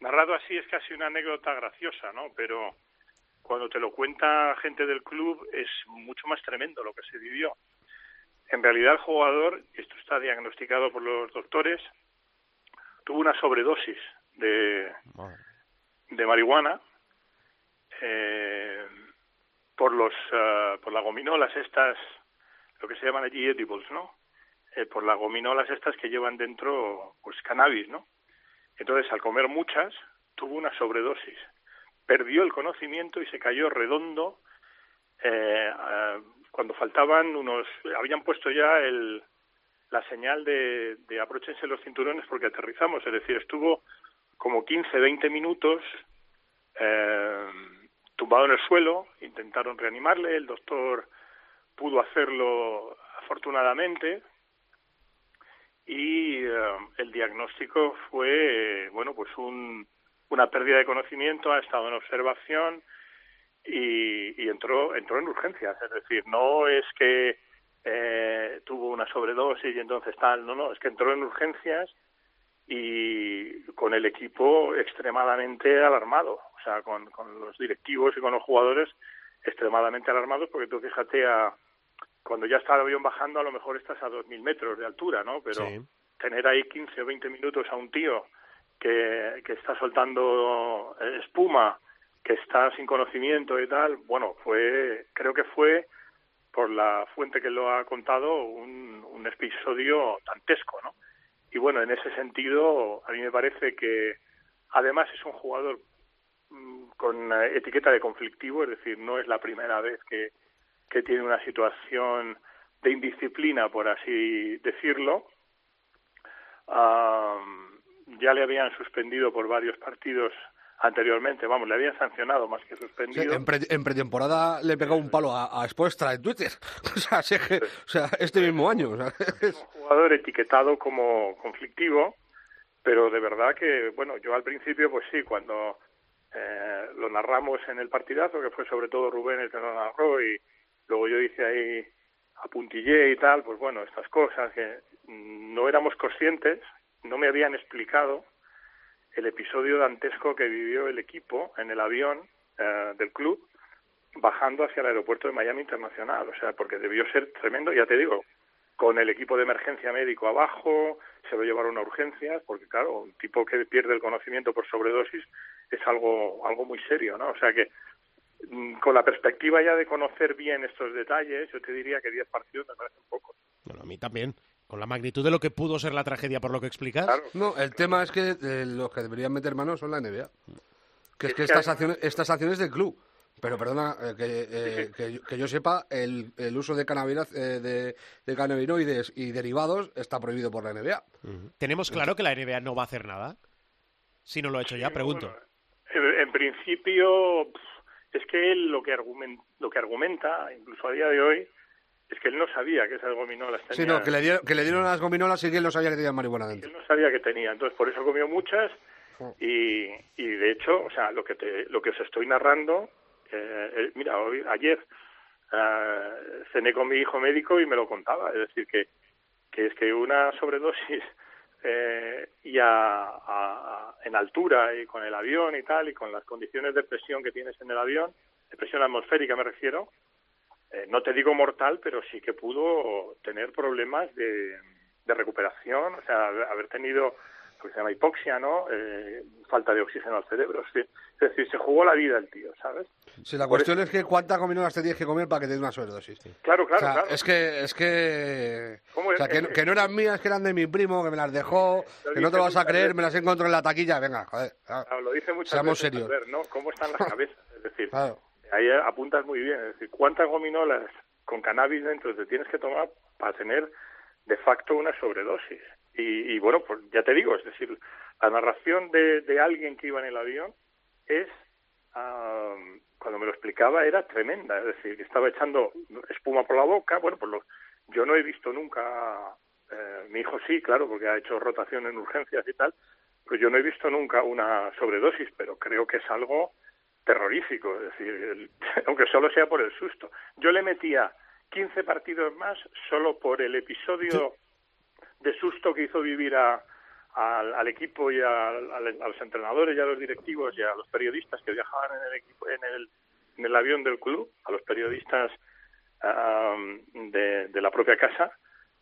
narrado así es casi una anécdota graciosa, ¿no? Pero cuando te lo cuenta gente del club es mucho más tremendo lo que se vivió. En realidad el jugador, esto está diagnosticado por los doctores, tuvo una sobredosis de, de marihuana eh, por los ah, por las gominolas estas lo que se llaman allí edibles no Eh, por las gominolas estas que llevan dentro pues cannabis no entonces al comer muchas tuvo una sobredosis. Perdió el conocimiento y se cayó redondo eh, cuando faltaban unos habían puesto ya el la señal de, de abróchense los cinturones porque aterrizamos es decir estuvo como 15 20 minutos eh, tumbado en el suelo, intentaron reanimarle, el doctor pudo hacerlo afortunadamente y eh, el diagnóstico fue, bueno, pues un, una pérdida de conocimiento, ha estado en observación y, y entró, entró en urgencias, es decir, no es que eh, tuvo una sobredosis y entonces tal, no, no, es que entró en urgencias y con el equipo extremadamente alarmado, o sea, con, con los directivos y con los jugadores extremadamente alarmados, porque tú fíjate a cuando ya está el avión bajando, a lo mejor estás a 2.000 metros de altura, ¿no? Pero Sí. tener ahí 15 o 20 minutos a un tío que, que está soltando eh, espuma, que está sin conocimiento y tal, bueno, fue, creo que fue por la fuente que lo ha contado un, un episodio dantesco, ¿no? y bueno, en ese sentido, a mí me parece que además es un jugador mm, con etiqueta de conflictivo, es decir, no es la primera vez que, que tiene una situación de indisciplina, por así decirlo. ya le habían suspendido por varios partidos anteriormente, vamos, le habían sancionado más que suspendido. en, pretemporada le pegó un palo a, a en Twitter, o sea, o sea, este mismo año. Es un jugador etiquetado como conflictivo, pero de verdad que, bueno, yo al principio, pues sí, cuando eh, lo narramos en el partidazo, que fue sobre todo Rubén el que lo narró, y luego yo hice ahí a puntillé y tal, pues bueno, estas cosas que no éramos conscientes, no me habían explicado el episodio dantesco que vivió el equipo en el avión eh, del club bajando hacia el aeropuerto de Miami Internacional, o sea, porque debió ser tremendo, ya te digo, con el equipo de emergencia médico abajo, se lo llevaron a urgencias, porque claro, un tipo que pierde el conocimiento por sobredosis es algo, algo muy serio, ¿no? O sea que con la perspectiva ya de conocer bien estos detalles, yo te diría que 10 partidos me parecen pocos. Bueno, a mí también. Con la magnitud de lo que pudo ser la tragedia por lo que explicas. No, el tema es que eh, los que deberían meter manos son la NBA. Que es, que, estas, acciones, estas acciones del club. Pero perdona, eh, eh, que, que, yo sepa, el, el uso de, de, de, cannabinoides y derivados está prohibido por la NBA. ¿Tenemos claro que la NBA no va a hacer nada? Si no lo ha hecho ya, pregunto. en, principio, es que él lo que, lo que argumenta, incluso a día de hoy, es que él no sabía que esas gominolas tenían. Sí, no, que le, dieron, que le dieron las gominolas y que él no sabía que tenían marihuana dentro. Él no sabía que tenía, entonces por eso comió muchas y, y de hecho, o sea, lo que, te, lo que os estoy narrando, eh, eh, mira, hoy, ayer eh, cené con mi hijo médico y me lo contaba, es decir, que, que es que una sobredosis eh, y a, en altura y con el avión y tal, y con las condiciones de presión que tienes en el avión, de presión atmosférica me refiero, eh, no te digo mortal, pero sí que pudo tener problemas de, de recuperación, o sea, haber tenido que se llama hipoxia, ¿no? Eh, falta de oxígeno al cerebro. Es decir, se jugó la vida el tío, ¿sabes? Sí, la cuestión es que cuántas gominolas te tienes que comer para que te dé una sobredosis. Claro, claro, claro. Es que, es que... O sea, que, no eran mías, que eran de mi primo, que me las dejó, que no te lo vas a creer, me las encontré en la taquilla, venga, joder. lo dice muchas seamos veces, serios. Ver, ¿no? ¿Cómo están las cabezas? Es decir, ahí apuntas muy bien. Es decir, ¿cuántas gominolas con cannabis dentro te tienes que tomar para tener de facto una sobredosis? Y, y bueno, pues ya te digo, es decir, la narración de, de alguien que iba en el avión es, cuando me lo explicaba, era tremenda. Es decir, estaba echando espuma por la boca. Bueno, pues lo, yo no he visto nunca, eh, mi hijo sí, claro, porque ha hecho rotación en urgencias y tal, pues yo no he visto nunca una sobredosis, pero creo que es algo terrorífico, es decir, aunque solo sea por el susto. Yo le metía 15 partidos más solo por el episodio de susto que hizo vivir a, al, equipo y a, los entrenadores y a los directivos y a los periodistas que viajaban en el equipo en el, en el avión del club, a los periodistas de, de la propia casa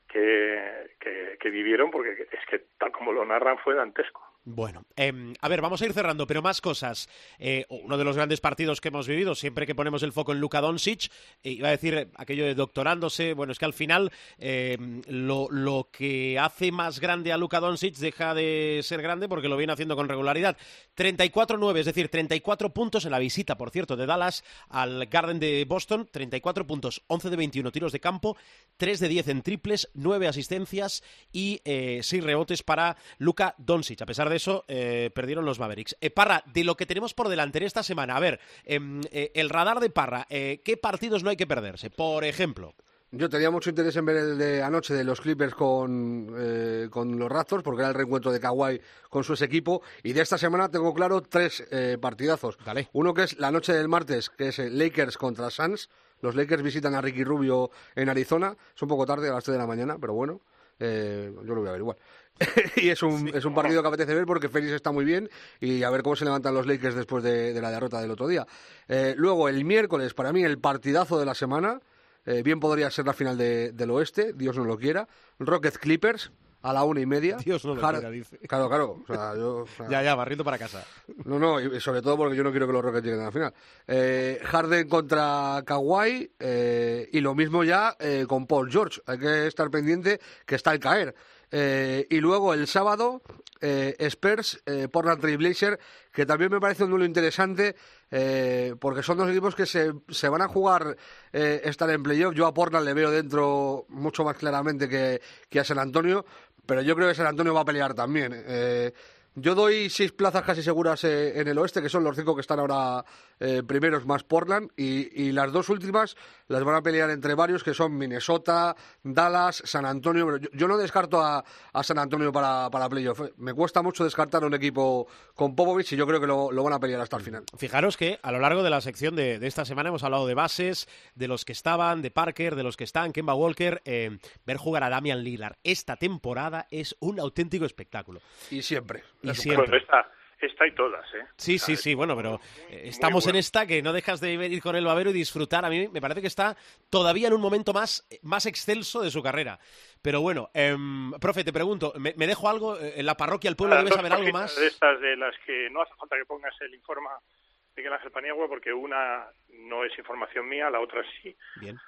que, que, que vivieron, porque es que tal como lo narran fue dantesco. Bueno, em, a ver, vamos a ir cerrando, pero más cosas. Eh, uno de los grandes partidos que hemos vivido, siempre que ponemos el foco en Luka Doncic, eh, iba a decir aquello de doctorándose, bueno, es que al final em, lo, lo, que hace más grande a Luka Doncic deja de ser grande porque lo viene haciendo con regularidad. 34-9, es decir, 34 puntos en la visita, por cierto, de Dallas al Garden de Boston, 34 puntos, 11 de 21 tiros de campo, 3 de 10 en triples, 9 asistencias y 6 eh, rebotes para Luka Doncic, a pesar de eso, eh, perdieron los Mavericks. Eh, Parra, de lo que tenemos por delante esta semana, a ver, em, eh, el radar de Parra, ¿qué partidos no hay que perderse? Por ejemplo. Yo tenía mucho interés en ver el de anoche de los Clippers con, con los Raptors, porque era el reencuentro de Kawhi con su equipo. Y de esta semana tengo claro tres partidazos. Uno que es la noche del martes, que es Lakers contra Suns. Los Lakers visitan a Ricky Rubio en Arizona. Es un poco tarde, a las 3 de la mañana, pero bueno. yo lo voy a ver igual. y es un, es un partido que apetece ver porque Félix está muy bien y a ver cómo se levantan los Lakers después de, la derrota del otro día. Eh, luego, el miércoles, para mí, el partidazo de la semana. Eh, bien podría ser la final del oeste, Dios no lo quiera. Rocket Clippers, a la una y media. Dios no lo quiera, dice. Claro, claro. ya, ya, barriendo para casa. No, no, y sobre todo porque yo no quiero que los Rockets lleguen a la final. Eh, Harden contra Kawhi y lo mismo ya con Paul George. Hay que estar pendiente que está al caer. Eh, y luego el sábado, eh, Spurs, eh, Portland Trail Blazer, que también me parece un duelo interesante, eh, porque son dos equipos que se, se van a jugar eh, estar en playoff. Yo a Portland le veo dentro mucho más claramente que, que a San Antonio, pero yo creo que San Antonio va a pelear también. Yo doy seis plazas casi seguras eh, en el oeste, que son los cinco que están ahora eh, primeros más Portland, y, y las dos últimas las van a pelear entre varios, que son Minnesota, Dallas, San Antonio. Pero yo, yo no descarto a, a San Antonio para, para playoff. eh. Me cuesta mucho descartar un equipo con Popovich y yo creo que lo, lo van a pelear hasta el final. Fijaros que a lo largo de la sección de, de esta semana hemos hablado de bases, de los que estaban, de Parker, de los que están, Kemba Walker. eh, ver jugar a Damian Lillard esta temporada es un auténtico espectáculo. Y siempre. Y siempre. Bueno, esta, esta y todas, ¿eh? Sí, sí, sí, bueno, pero eh, estamos en bueno. esta que no dejas de ir con el babero y disfrutar. A mí me parece que está todavía en un momento más, más excelso de su carrera. Pero bueno, em, profe, te pregunto, ¿me, me dejo algo eh, en la parroquia del pueblo? ¿Debes saber algo más? De estas de las que no hace falta que pongas el informe de Miguel Ángel Paniagua, porque una no es información mía, la otra sí. Bien.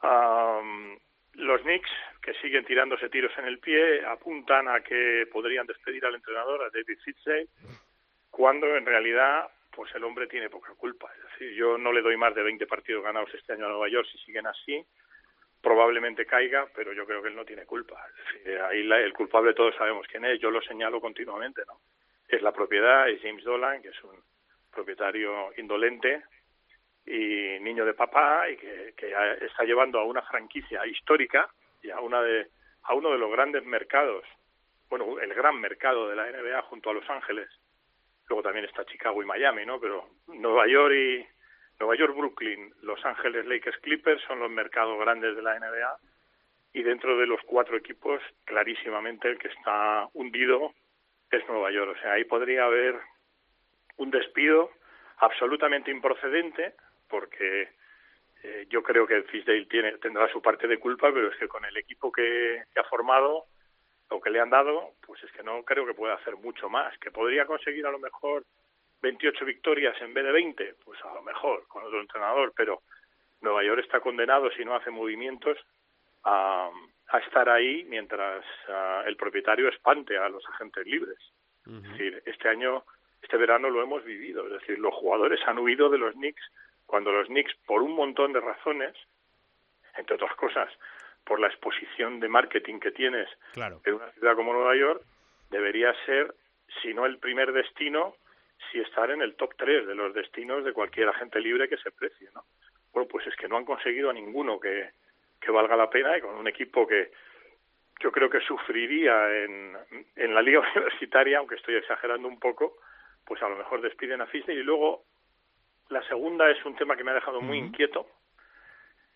Am, los Knicks, que siguen tirándose tiros en el pie, apuntan a que podrían despedir al entrenador, a David Fitzdale, cuando en realidad pues el hombre tiene poca culpa. Es decir, yo no le doy más de 20 partidos ganados este año a Nueva York si siguen así. Probablemente caiga, pero yo creo que él no tiene culpa. Ahí la- el culpable todos sabemos quién es. Yo lo señalo continuamente, ¿no? Es la propiedad, es James Dolan, que es un propietario indolente y niño de papá y que, está llevando a una franquicia histórica y a una de a uno de los grandes mercados, bueno, el gran mercado de la NBA junto a Los Ángeles. Luego también está Chicago y Miami, ¿no? Pero Nueva York y Nueva York, Brooklyn, Los Ángeles, Lakers, Clippers son los mercados grandes de la NBA y dentro de los cuatro equipos clarísimamente el que está hundido es Nueva York. O sea, ahí podría haber un despido absolutamente improcedente porque eh, yo creo que Fisdale tiene, tendrá su parte de culpa, pero es que con el equipo que, que ha formado o que le han dado, pues es que no creo que pueda hacer mucho más. Que podría conseguir a lo mejor 28 victorias en vez de 20, pues a lo mejor con otro entrenador, pero Nueva York está condenado si no hace movimientos a, a estar ahí mientras el propietario espante a los agentes libres. Es decir, este año, este verano lo hemos vivido. Es decir, los jugadores han huido de los Knicks cuando los Knicks, por un montón de razones, entre otras cosas, por la exposición de marketing que tienes Claro. en una ciudad como Nueva York, debería ser, si no el primer destino, si estar en el top 3 de los destinos de cualquier agente libre que se precie, ¿no? Bueno, pues es que no han conseguido a ninguno que, que valga la pena y con un equipo que yo creo que sufriría en, en la liga universitaria, aunque estoy exagerando un poco, pues a lo mejor despiden a Fisney y luego la segunda es un tema que me ha dejado muy inquieto.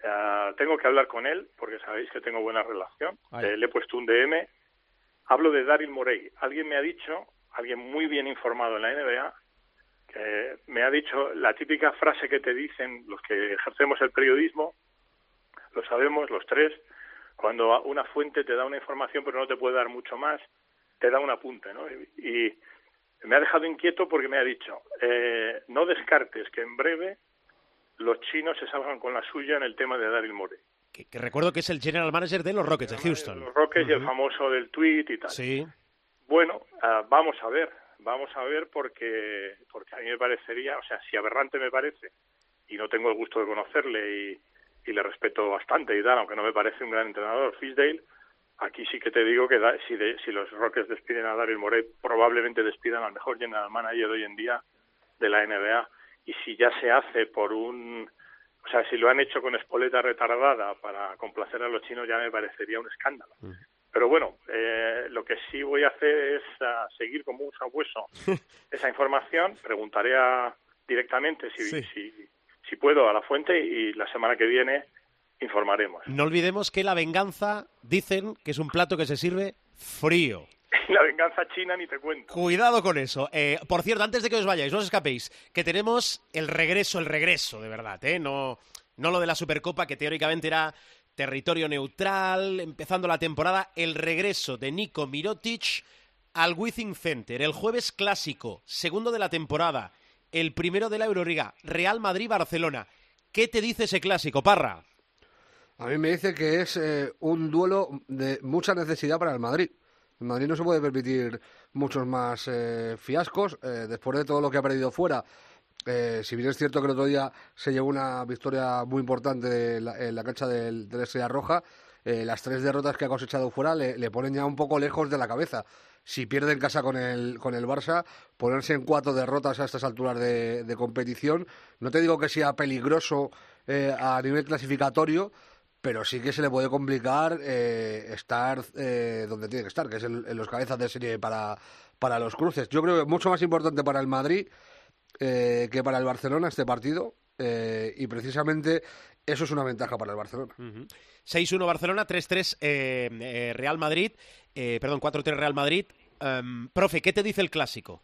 Ah, tengo que hablar con él porque sabéis que tengo buena relación. Eh, le he puesto un DM. Hablo de Daryl Morey. Alguien me ha dicho, alguien muy bien informado en la NBA, que me ha dicho la típica frase que te dicen los que ejercemos el periodismo, lo sabemos los tres, cuando una fuente te da una información pero no te puede dar mucho más, te da un apunte, ¿no? Y, y me ha dejado inquieto porque me ha dicho, eh, no descartes que en breve los chinos se salgan con la suya en el tema de Daryl Morey. Que, que recuerdo que es el general manager de los Rockets de Houston. Los Rockets y el famoso del tweet y tal. Sí. Bueno, ah, vamos a ver, vamos a ver porque porque a mí me parecería, o sea, si aberrante me parece y no tengo el gusto de conocerle y, y le respeto bastante y tal, aunque no me parece un gran entrenador, Fisdale, aquí sí que te digo que da- si, de- si los Rockets despiden a Daryl Morey, probablemente despidan al mejor general manager hoy en día de la NBA y si ya se hace por un o sea, si lo han hecho con espoleta retardada para complacer a los chinos ya me parecería un escándalo. Pero bueno, eh, lo que sí voy a hacer es ah, seguir como un sabueso esa información. Preguntaré a, directamente si, Sí. si, si puedo a la fuente y la semana que viene informaremos. No olvidemos que la venganza, dicen que es un plato que se sirve frío. La venganza china ni te cuento. Cuidado con eso. Eh, por cierto, antes de que os vayáis, no os escapéis, que tenemos el regreso, el regreso, de verdad, ¿eh? No, no lo de la Supercopa, que teóricamente era territorio neutral, empezando la temporada, el regreso de Nico Mirotic al Withing Center, el jueves clásico, segundo de la temporada, el primero de la Euroliga, Real Madrid-Barcelona. ¿Qué te dice ese clásico, Parra? A mí me dice que es eh, un duelo de mucha necesidad para el Madrid. El Madrid no se puede permitir muchos más eh, fiascos. Eh, después de todo lo que ha perdido fuera, si bien es cierto que el otro día se llevó una victoria muy importante en la, en la cancha del, del Estrella Roja, las tres derrotas que ha cosechado fuera le, ponen ya un poco lejos de la cabeza. Si pierde en casa con el, con el Barça, ponerse en cuatro derrotas a estas alturas de, competición, no te digo que sea peligroso a nivel clasificatorio, pero sí que se le puede complicar eh, estar eh, donde tiene que estar, que es en, en los cabezas de serie para, para los cruces. Yo creo que es mucho más importante para el Madrid eh, que para el Barcelona este partido eh, y precisamente eso es una ventaja para el Barcelona. Ujú. 6-1 Barcelona, 3-3 eh, eh, Real Madrid, eh, perdón, 4-3 Real Madrid. Em, profe, ¿qué te dice el clásico?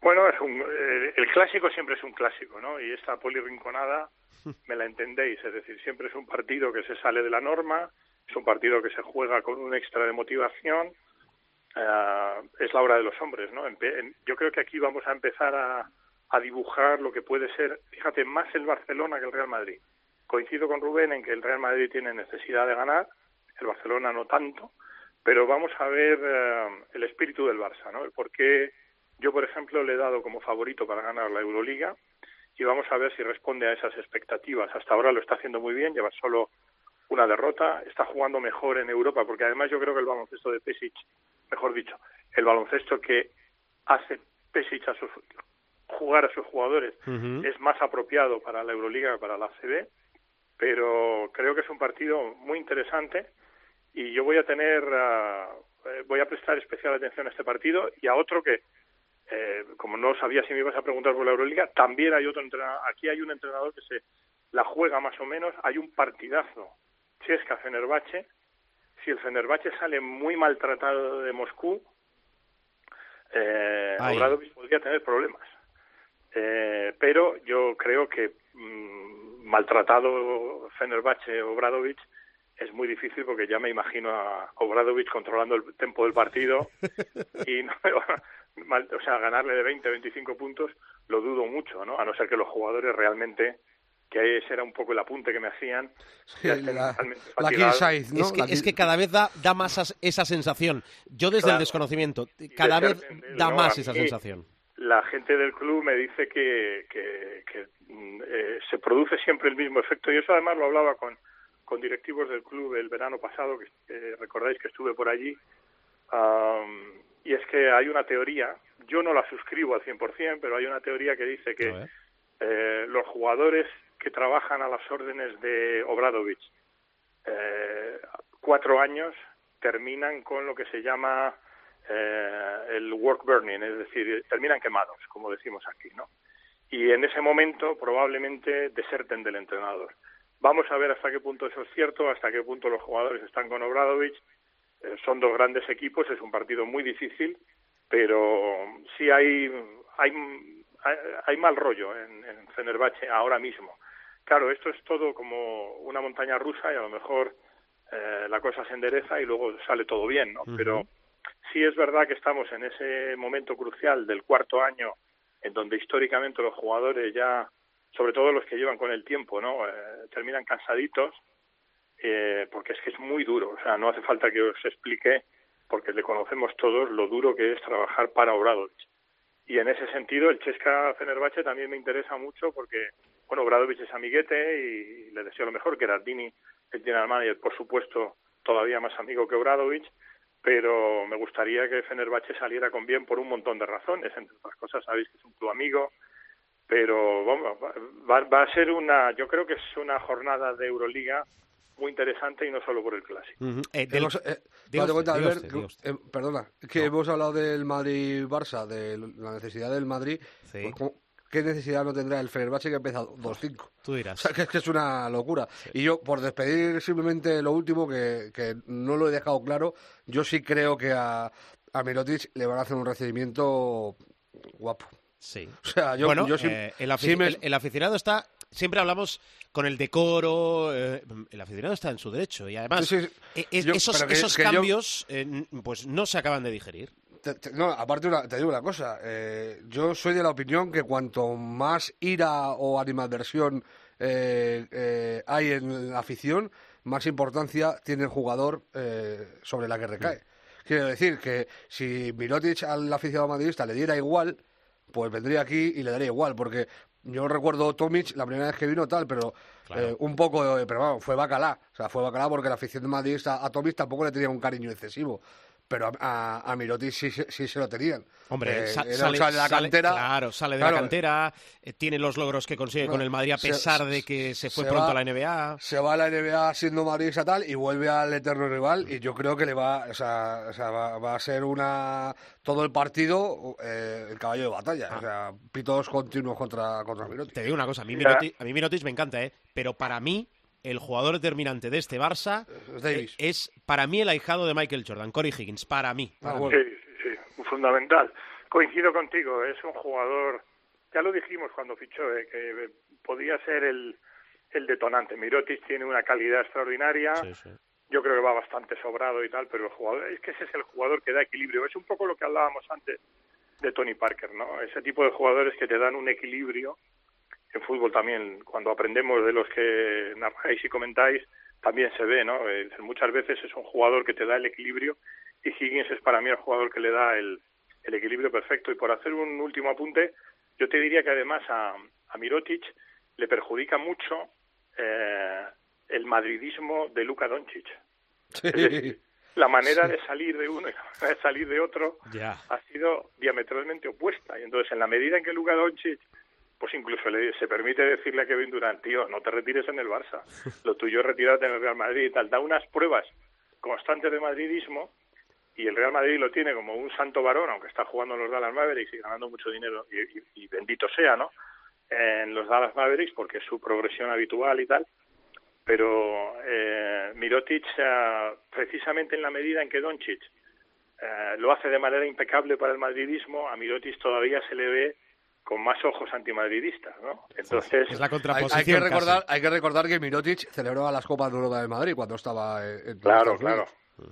Bueno, es un, eh, el clásico siempre es un clásico, ¿no? Y esta polirrinconada, me la entendéis, es decir, siempre es un partido que se sale de la norma, es un partido que se juega con un extra de motivación, eh, es la hora de los hombres, ¿no? Yo creo que aquí vamos a empezar a, a dibujar lo que puede ser, fíjate, más el Barcelona que el Real Madrid. Coincido con Rubén en que el Real Madrid tiene necesidad de ganar, el Barcelona no tanto, pero vamos a ver eh, el espíritu del Barça, ¿no? El por yo, por ejemplo, le he dado como favorito para ganar la Euroliga y vamos a ver si responde a esas expectativas. Hasta ahora lo está haciendo muy bien, lleva solo una derrota, está jugando mejor en Europa, porque además yo creo que el baloncesto de Pesic, mejor dicho, el baloncesto que hace Pesic a sus, jugar a sus jugadores es más apropiado para la Euroliga que para la CB, pero creo que es un partido muy interesante y yo voy a tener, eh, voy a prestar especial atención a este partido y a otro que, eh, como no sabía si me ibas a preguntar por la Euroliga, también hay otro entrenador, aquí hay un entrenador que se la juega más o menos, hay un partidazo, Chesca Fenerbahce, si el Fenerbahce sale muy maltratado de Moscú, eh, Ahí. Obradovic podría tener problemas. Eh, pero yo creo que mm, maltratado Fenerbahce Obradovic es muy difícil porque ya me imagino a Obradovic controlando el tempo del partido y no, mal- o sea, ganarle de 20 25 puntos lo dudo mucho, ¿no? A no ser que los jugadores realmente que ese era un poco el apunte que me hacían Sí, la, la. Es, que, La es king- que cada vez da, da más as- esa sensación. Yo desde el desconocimiento, cada vez da no, más esa sensación. la gente del club me dice que, que, que, eh, se produce siempre el mismo efecto y eso además lo hablaba con, con directivos del club el verano pasado, que eh, recordáis que estuve por allí, am, y es que hay una teoría, yo no la suscribo al 100%, pero hay una teoría que dice que eh, los jugadores que trabajan a las órdenes de Obradovich eh, cuatro años terminan con lo que se llama eh, el work burning, es decir, terminan quemados, como decimos aquí, ¿no? Y en ese momento probablemente deserten del entrenador. Vamos a ver hasta qué punto eso es cierto, hasta qué punto los jugadores están con Obradovich. Eh, son dos grandes equipos, es un partido muy difícil, pero sí hay hay, hay, hay mal rollo en, en Fenerbahce ahora mismo. Claro, esto es todo como una montaña rusa y a lo mejor eh, la cosa se endereza y luego sale todo bien, ¿no? Pero sí es verdad que estamos en ese momento crucial del cuarto año en donde históricamente los jugadores ya, sobre todo los que llevan con el tiempo, ¿no? Eh, terminan cansaditos eh, porque es que es muy duro, o sea, no hace falta que os explique porque le conocemos todos lo duro que es trabajar para Obradovic. Y en ese sentido, el Chesca Fenerbahce también me interesa mucho porque, bueno, Obradovic es amiguete y le deseo lo mejor. Gerardini, el general manager, por supuesto, todavía más amigo que Obradovic, pero me gustaría que Fenerbahce saliera con bien por un montón de razones. Entre otras cosas, sabéis que es un club amigo, pero vamos, va, va a ser una, yo creo que es una jornada de Euroliga muy interesante y no solo por el clásico. Eh, del- Hemos, eh, cuenta, eh, perdona, que hemos hablado del Madrid-Barça, de la necesidad del Madrid. Sí. pues, ¿cómo- ¿Qué necesidad no tendrá el Fenerbahce que ha empezado 2-5? Tú O dirás. sea, que es, que es una locura. Y yo, por despedir simplemente lo último, que, que no lo he dejado claro, yo sí creo que a, a Mirotic le van a hacer un recibimiento guapo. Sí. O sea, yo, bueno, yo eh, el, afici- sí me- el- el aficionado está. Siempre hablamos con el decoro. eh, el aficionado está en su derecho. Y además, Sí, sí, es- yo- esos, que- esos que yo- cambios eh, pues no se acaban de digerir. Te- te- no, aparte una- te digo una cosa, yo soy de la opinión que cuanto más ira o animadversión hay en la afición, más importancia tiene el jugador eh, sobre la que recae. Quiero decir que si Mirotic al aficionado madridista le diera igual, pues vendría aquí y le daría igual, porque yo recuerdo Tomic la primera vez que vino tal, pero eh, un poco, eh, pero vamos, fue bacalá. O sea, fue bacalá porque la afición de madridista a Tomic tampoco le tenía un cariño excesivo. Pero a, a, a Mirotic sí, sí, sí se lo tenían. Hombre, Eh, sa- era un sale, de la sale- cantera. claro, sale de Claro. la cantera, eh, tiene los logros que consigue con el Madrid a Se- pesar de que se fue se pronto va- a la NBA. Se va a la NBA siendo madridista tal y vuelve al eterno rival y yo creo que le va, o sea, o sea, va, va a ser una todo el partido eh, el caballo de batalla, Ah. o sea, pitos continuos contra contra Mirotic. Te digo una cosa, a mí, Mira. Mirotic, a mí Mirotic me encanta, ¿eh? pero para mí el jugador determinante de este Barça Davis. eh, es para mí el ahijado de Michael Jordan, Corey Higgins, para mí. Ah, para. Sí, sí, sí, fundamental. Coincido contigo, es un jugador, ya lo dijimos cuando fichó, eh, que podía ser el, el detonante. Mirotic tiene una calidad extraordinaria, Sí, sí. yo creo que va bastante sobrado y tal, pero el jugador, es que ese es el jugador que da equilibrio. Es un poco lo que hablábamos antes de Tony Parker, ¿no? Ese tipo de jugadores que te dan un equilibrio. En fútbol también, cuando aprendemos de los que narráis y comentáis, también se ve, ¿no? Eh, muchas veces es un jugador que te da el equilibrio y Higgins es para mí el jugador que le da el, el equilibrio perfecto. Y por hacer un último apunte, yo te diría que además a, a Mirotic le perjudica mucho eh, el madridismo de Luka Doncic. Sí. Es decir, la manera de salir de uno y la manera de salir de otro ha sido diametralmente opuesta. Y entonces, en la medida en que Luka Doncic, pues incluso le, se permite decirle a Kevin Durant, tío, no te retires en el Barça, lo tuyo es retirarte en el Real Madrid y tal, da unas pruebas constantes de madridismo y el Real Madrid lo tiene como un santo varón, aunque está jugando en los Dallas Mavericks y ganando mucho dinero, y, y- y bendito sea, ¿no? En los Dallas Mavericks, porque es su progresión habitual y tal. Pero eh, Mirotic, eh, precisamente en la medida en que Doncic eh, lo hace de manera impecable para el madridismo, a Mirotic todavía se le ve con más ojos antimadridistas, ¿no? Entonces, Es la contraposición. hay que casi. recordar, hay que recordar que Mirotic celebraba las Copas de Europa de Madrid cuando estaba en, Claro, claro.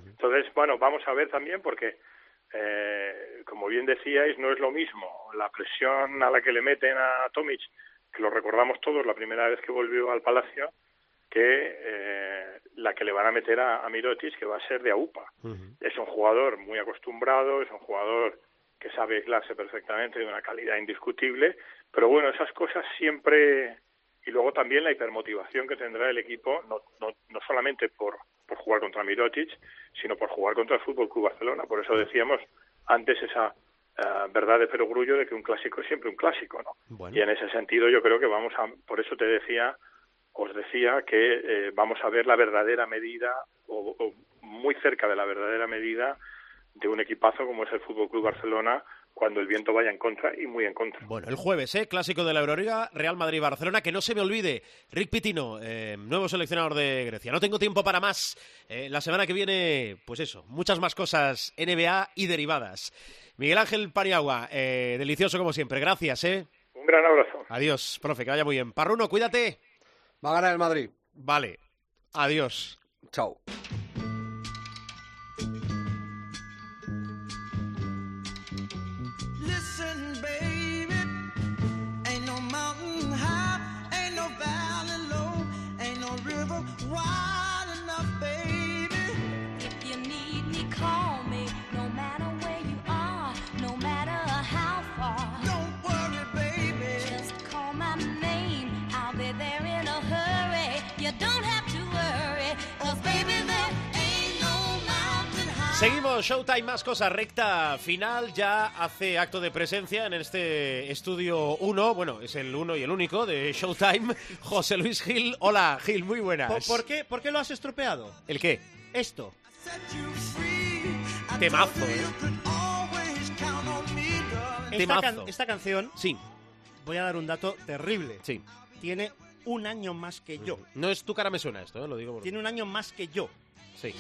Entonces, bueno, vamos a ver también porque, eh, como bien decíais, no es lo mismo la presión a la que le meten a Tomic, que lo recordamos todos la primera vez que volvió al Palacio, que eh, la que le van a meter a, a Mirotic, que va a ser de AUPA. Es un jugador muy acostumbrado, es un jugador que sabe aislarse perfectamente de una calidad indiscutible, pero bueno, esas cosas siempre y luego también la hipermotivación que tendrá el equipo, no, no, no solamente por, por jugar contra Mirotic, sino por jugar contra el Fútbol Club Barcelona. Por eso decíamos antes esa eh, verdad de perogrullo de que un clásico es siempre un clásico, ¿no? Bueno. Y en ese sentido yo creo que vamos a, por eso te decía, os decía que eh, vamos a ver la verdadera medida o, o muy cerca de la verdadera medida de un equipazo como es el Fútbol Club Barcelona cuando el viento vaya en contra y muy en contra. Bueno, el jueves, ¿eh? Clásico de la Euroliga, Real Madrid-Barcelona. Que no se me olvide, Rick Pitino, eh, nuevo seleccionador de Grecia. No tengo tiempo para más. Eh, la semana que viene, pues eso, muchas más cosas NBA y derivadas. Miguel Ángel Paniagua, eh, delicioso como siempre. Gracias, ¿eh? Un gran abrazo. Adiós, profe, que vaya muy bien. Parruno, cuídate. Va a ganar el Madrid. Vale. Adiós. Chao. Seguimos, Showtime, más cosas, recta final, ya hace acto de presencia en este estudio 1, bueno, es el uno y el único de Showtime, José Luis Gil. Hola, Gil, muy buenas. ¿Por, por qué, ¿Por qué lo has estropeado? ¿El qué? Esto. Temazo, eh. Esta, Temazo. can- esta canción, Sí, voy a dar un dato terrible. sí. Tiene un año más que yo. No es tu cara me suena esto, ¿eh? lo digo por... Tiene un año más que yo. Sí.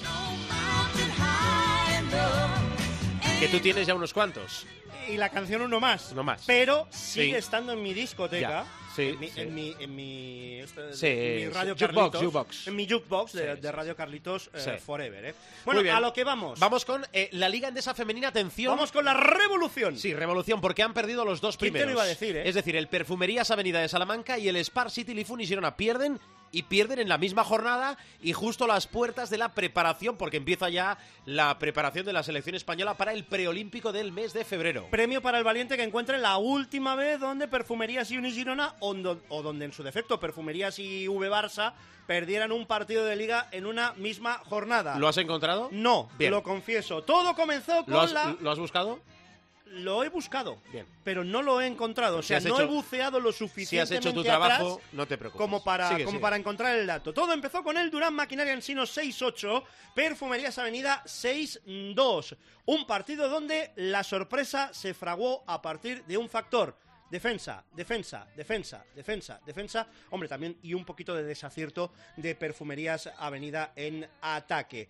Que tú tienes ya unos cuantos. Y la canción uno más. Uno más. Pero sigue Sí. estando en mi discoteca. Ya, sí, en mi, sí. en mi, en mi, Sí, en mi. Radio Jukebox, Carlitos. jukebox. En mi jukebox de, Sí, de sí, Radio Carlitos eh, Sí. Forever. ¿eh? Bueno, Muy bien. a lo que vamos. Vamos con eh, la Liga Endesa Femenina, atención. Vamos con la revolución. Sí, revolución, porque han perdido los dos ¿Quién te primeros. lo iba a decir, eh? Es decir, el Perfumerías Avenida de Salamanca y el Spar City Lifun y Girona pierden y pierden en la misma jornada y justo las puertas de la preparación, porque empieza ya la preparación de la selección española para el preolímpico del mes de febrero. Premio para el valiente que encuentre la última vez donde Perfumerías y Unigirona o, o donde en su defecto Perfumerías y V Barça perdieran un partido de liga en una misma jornada. ¿Lo has encontrado? No, Bien. lo confieso. Todo comenzó con ¿Lo has, la... lo has buscado? Lo he buscado, Bien. pero no lo he encontrado. O Si sea, no hecho- he buceado lo Si suficientemente has hecho tu atrás trabajo, no te preocupes. como para, Sigue, como sigue. para encontrar el dato. Todo empezó con el Durán Maquinaria Ensino 6-8, Perfumerías Avenida 6-2. Un partido donde la sorpresa se fraguó a partir de un factor. Defensa, defensa, defensa, defensa, defensa. Hombre, también y un poquito de desacierto de Perfumerías Avenida en ataque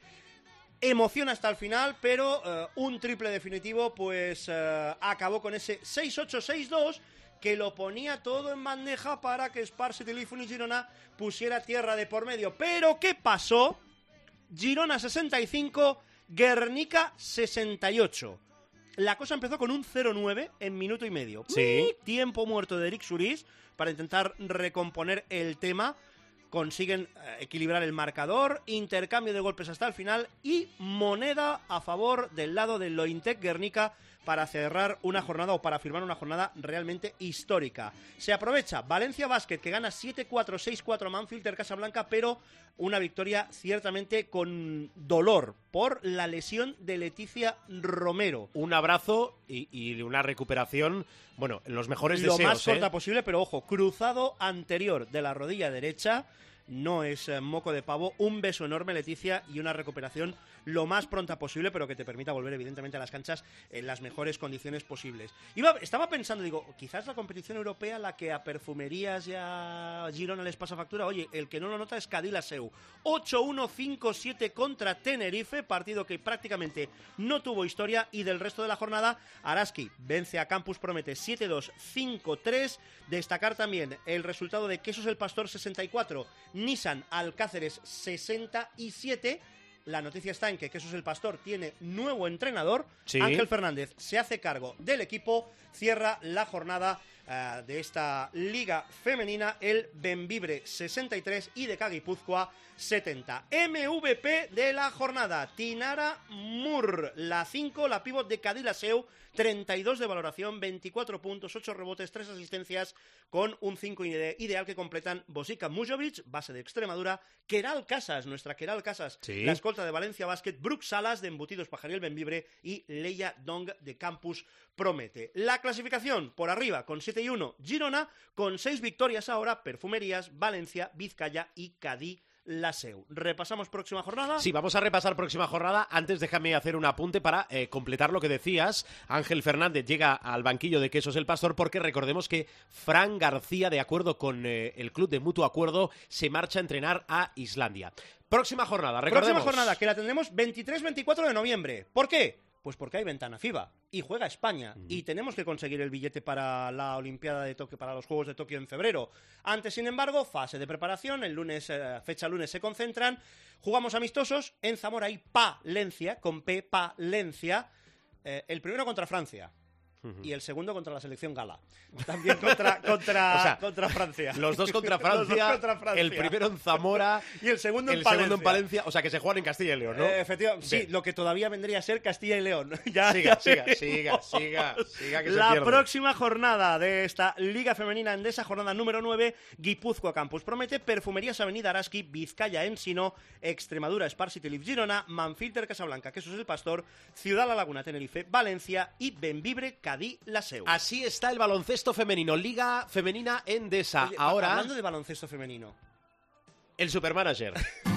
emoción hasta el final, pero eh, un triple definitivo pues eh, acabó con ese 6-8-6-2 que lo ponía todo en bandeja para que Sparsi Telefon y Girona pusiera tierra de por medio. Pero ¿qué pasó? Girona 65, Guernica 68. La cosa empezó con un 0-9 en minuto y medio. Sí. Tiempo muerto de Eric Suris para intentar recomponer el tema. Consiguen eh, equilibrar el marcador, intercambio de golpes hasta el final y moneda a favor del lado del Lointec Guernica para cerrar una jornada o para firmar una jornada realmente histórica. Se aprovecha Valencia Basket que gana 7-4, 6-4 a Manfilter Casablanca, pero una victoria ciertamente con dolor por la lesión de Leticia Romero. Un abrazo y, y una recuperación, bueno, en los mejores Lo deseos. más corta ¿eh? posible, pero ojo, cruzado anterior de la rodilla derecha. No es eh, moco de pavo. Un beso enorme, Leticia, y una recuperación lo más pronta posible, pero que te permita volver, evidentemente, a las canchas en las mejores condiciones posibles. Estaba pensando, digo, quizás la competición europea, la que a perfumerías y a Girona les pasa factura. Oye, el que no lo nota es Cadillaceu. 8-1-5-7 contra Tenerife, partido que prácticamente no tuvo historia. Y del resto de la jornada, Araski vence a Campus Promete 7-2-5-3. Destacar también el resultado de Quesos el Pastor 64, Nissan Alcáceres 67. La noticia está en que Quesos el Pastor tiene nuevo entrenador. Sí. Ángel Fernández se hace cargo del equipo. Cierra la jornada eh, de esta liga femenina el Benvibre 63 y de Guipúzcoa 70. MVP de la jornada, Tinara Mur, la 5, la pívot de Cadillaceu, 32 de valoración, 24 puntos, 8 rebotes, 3 asistencias, con un 5 ide- ideal que completan Bosica Mujovic, base de Extremadura, Keral Casas, nuestra Keral Casas, Sí. la escolta de Valencia Basket, Brooke Salas de Embutidos Pajariel Benvibre y Leia Dong de Campus Promete. La clasificación por arriba con 7 y 1, Girona, con 6 victorias ahora, Perfumerías, Valencia, Vizcaya y Cadí. Laseu. Repasamos próxima jornada. Sí, vamos a repasar próxima jornada. Antes déjame hacer un apunte para eh, completar lo que decías. Ángel Fernández llega al banquillo de Quesos el Pastor porque recordemos que Fran García, de acuerdo con eh, el club de mutuo acuerdo, se marcha a entrenar a Islandia. Próxima jornada, recordemos. Próxima jornada, que la tendremos 23-24 de noviembre. ¿Por qué? Pues porque hay ventana FIBA y juega España y tenemos que conseguir el billete para la Olimpiada de Tokio, para los Juegos de Tokio en febrero. Antes, sin embargo, fase de preparación, el lunes, eh, fecha lunes se concentran, jugamos amistosos en Zamora y Palencia, con P, Palencia, eh, el primero contra Francia. Y el segundo contra la selección gala. También contra, contra, O sea, contra Francia. Los dos contra Francia, dos contra Francia. el primero en Zamora y el segundo en el Palencia. segundo en Palencia, o sea que se juegan en Castilla y León, ¿no? Eh, efectivamente, sí, lo que todavía vendría a ser Castilla y León. ya, Siga, ya siga, siga, siga, siga, que se La pierde. próxima jornada de esta Liga Femenina Endesa, jornada número 9, Guipúzcoa Campus promete Perfumerías Avenida Araski, Vizcaya Ensino, Extremadura Sparsity Live Girona, Manfilter Casablanca, Quesos el Pastor, Ciudad La Laguna Tenerife, Valencia y Benvibre Cadí. Así está el baloncesto femenino, Liga Femenina Endesa. Oye, Ahora, Hablando de baloncesto femenino. el Supermanager.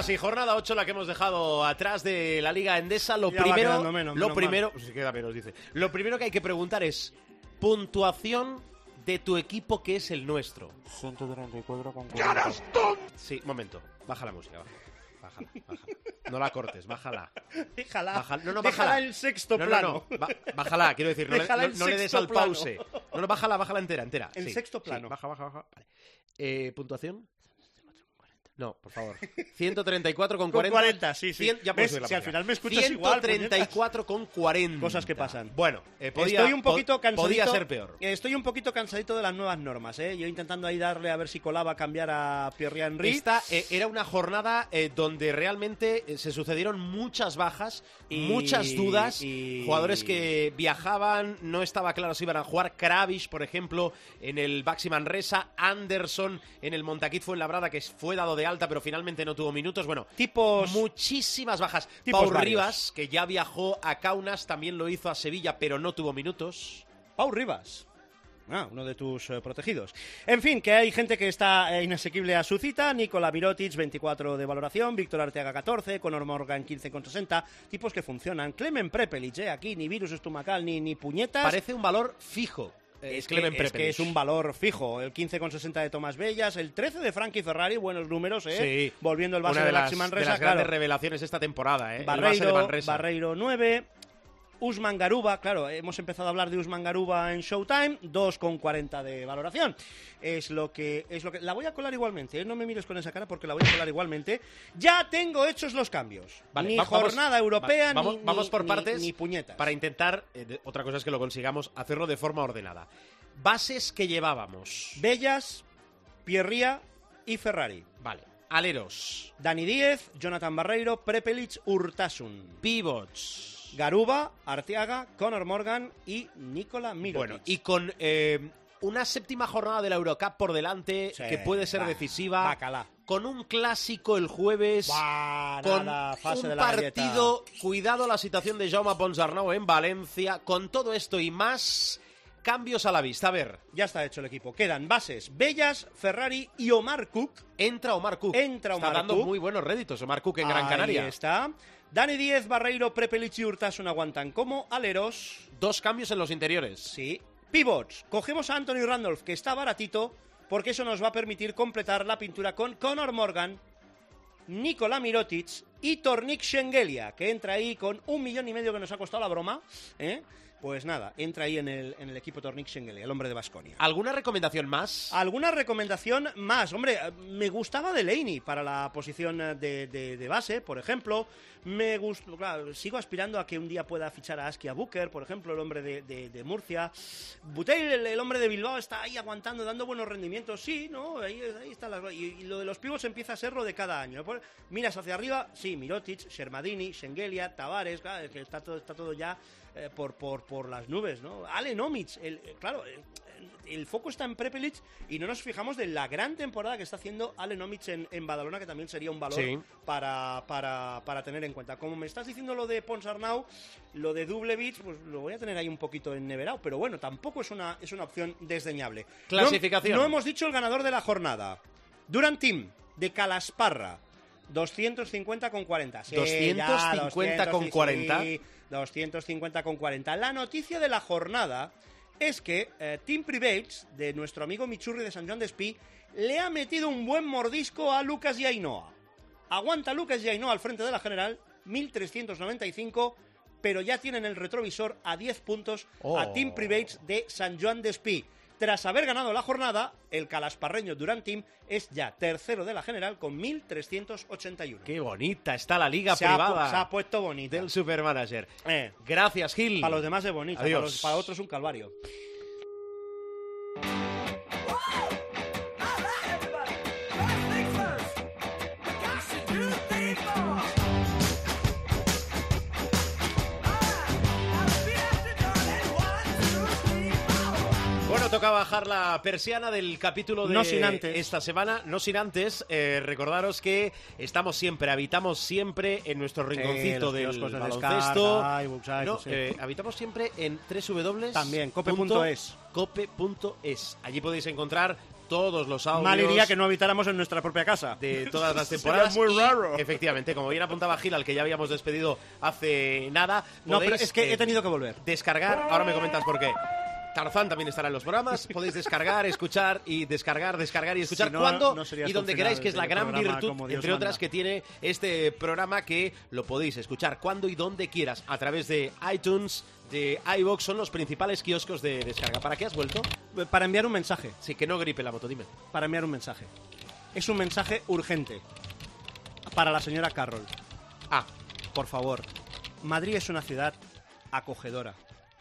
Ahora sí, jornada 8, la que hemos dejado atrás de la Liga Endesa. Lo Ya primero, menos, lo menos primero, se queda menos, dice. Lo primero que hay que preguntar es puntuación de tu equipo que es el nuestro. 134 con Sí, momento. Baja la música, baja. Bájala, bájala. No la cortes, bájala. Déjala, Baja- no, no, déjala bájala. en sexto No, no, plano. no. Bájala, quiero decir, no, le- no- no le des al plano. pause. No Bueno, bájala, bájala entera, entera. En sí, sexto sí, plano. baja, baja, baja. Vale. Eh, ¿Puntuación? No, por favor. 134 con Con 40. 40, sí, sí. Cien- ya puedes ¿Ves? Si al final me escuchas igual, 134 con 40. Cosas que pasan. Bueno, eh, podía, Estoy un poquito po- cansadito. Podía ser peor. eh, Estoy un poquito cansadito de las nuevas normas, ¿eh? Yo intentando ahí darle a ver si colaba cambiar a Pierre Henry. Esta eh, era una jornada eh, donde realmente eh, se sucedieron muchas bajas, Y- muchas dudas, y- jugadores que viajaban, no estaba claro si iban a jugar, Kravish, por ejemplo, en el Baxi Manresa, Anderson en el Montaquit Fuenlabrada, que fue dado de alta, pero finalmente no tuvo minutos. Bueno, Tipos. muchísimas bajas. Tipos Pau varios. Rivas, que ya viajó a Kaunas, también lo hizo a Sevilla, pero no tuvo minutos. Pau Rivas. Ah, uno de tus eh, protegidos. En fin, que hay gente que está eh, inasequible a su cita. Nicola Mirotic, 24 de valoración. Víctor Arteaga, 14. Conor Morgan, 15,60. Tipos que funcionan. Clemen Prepelic, eh, aquí ni virus estomacal ni, ni puñetas. Parece un valor fijo. Eh, es que, es que Prepelic. es un valor fijo. El 15,60 de Tomás Bellas, el 13 de Frankie Ferrari, buenos números, ¿eh? Sí. Volviendo el base Una de, de las, Baxi de Manresa, claro. grandes revelaciones esta temporada, ¿eh? El base de Barreiro, Manresa. Barreiro 9. Usman Garuba, claro, hemos empezado a hablar de Usman Garuba en Showtime, 2,40 de valoración. Es lo que es lo que la voy a colar igualmente, ¿eh? no me mires con esa cara porque la voy a colar igualmente. Ya tengo hechos los cambios. Vale, ni vamos- jornada europea va- vamos, ni, vamos por ni- partes ni puñetas. para intentar, eh, de- otra cosa es que lo consigamos, hacerlo de forma ordenada. Bases que llevábamos. Bellas, Pierría y Ferrari. Vale. Aleros. Dani Díez, Jonathan Barreiro, Prepelic, Urtasun. Pivots. Garuba, Arteaga, Conor Morgan y Nicola Mirotic. Bueno, y con eh, una séptima jornada de la Eurocup por delante, Sí, que puede ser va, decisiva. bacalá. Con un clásico el jueves. Buah, con nada, fase un de la galleta. partido, cuidado la situación de Jaume Ponsarnau en Valencia, con todo esto y más, cambios a la vista. A ver, Ya está hecho el equipo. Quedan bases Bellas, Ferrari y Omar Cook. entra Omar Cook. Entra Omar Está dando Cook. muy buenos réditos Omar Cook en Gran Ahí Canaria. está. Dani Díez, Barreiro, Prepelic y Urtasun aguantan como aleros. Dos cambios en los interiores. Sí. Pivots. Cogemos a Anthony Randolph, que está baratito, porque eso nos va a permitir completar la pintura con Conor Morgan, Nikola Mirotic y Tornik Schengelia, que entra ahí con un millón y medio que nos ha costado la broma. ¿eh? Pues nada, entra ahí en el, en el equipo Tornik Schengelia, el hombre de Basconia. ¿Alguna recomendación más? ¿Alguna recomendación más? Hombre, me gustaba Delaney para la posición de, de- de base, por ejemplo. Me gustó, claro, sigo aspirando a que un día pueda fichar a Askia Booker, por ejemplo, el hombre de, de- de Murcia. Butel, el, el hombre de Bilbao, está ahí aguantando, dando buenos rendimientos. Sí, ¿no? Ahí, ahí está la... Y, y lo de los pivots empieza a ser lo de cada año. Miras hacia arriba, sí, Mirotic, Shermadini, Schengelia, Tavares, claro, que está todo, está todo ya eh, por, por, por las nubes, ¿no? Allen Omic, el, eh, claro, el, el foco está en Prepelic y no nos fijamos de la gran temporada que está haciendo Allen Omic en, en Badalona, que también sería un valor Sí. para, para, para tener en cuenta. Como me estás diciendo lo de Ponsarnau, lo de Dublevich, pues lo voy a tener ahí un poquito enneverado, pero bueno, tampoco es una, es una opción desdeñable. Clasificación. No, no hemos dicho el ganador de la jornada. Durant Team, de Calasparra. 250 con 40. Sí, 250 ya, con 200, 40. sí, 250 con 40. La noticia de la jornada es que eh, Team Privates, de nuestro amigo Michurri de San Juan de Espí, le ha metido un buen mordisco a Lucas y Ainhoa. Aguanta Lucas y Ainhoa al frente de la general, 1395, pero ya tienen el retrovisor a 10 puntos Oh. a Team Privates de San Juan de Espí. Tras haber ganado la jornada, el calasparreño Durant Team es ya tercero de la general con 1381. Qué bonita está la liga se, ha, pu- privada se ha puesto bonita. del Supermanager. Eh, Gracias, Gil. para los demás es bonita, para, Adiós. los- para otros un calvario. La persiana del capítulo de No sin antes. esta semana. No sin antes, eh, recordaros que estamos siempre, habitamos siempre en nuestro rinconcito los del de baloncesto. iBooks, ah, No, sí. eh, habitamos siempre en www. También, cope.es. Cope.es. Allí podéis encontrar todos los audios. Mal iría que no habitáramos en nuestra propia casa. de todas las Sería temporadas. muy y, raro. Efectivamente, como bien apuntaba Gil, al que ya habíamos despedido hace nada. No, pero es que eh, he tenido que volver. descargar. Ahora me comentas por qué. Tarzán también estará en los programas. Podéis descargar, escuchar y descargar, descargar y escuchar Si no, cuando no y donde queráis, que es la gran virtud, entre otras, que tiene este programa que lo podéis escuchar cuando y donde quieras a través de iTunes, de iVox son los principales kioscos de descarga. ¿Para qué has vuelto? Para enviar un mensaje. Sí, que no gripe la moto, dime. Para enviar un mensaje. Es un mensaje urgente. Para la señora Carroll. Ah, Por favor. Madrid es una ciudad acogedora,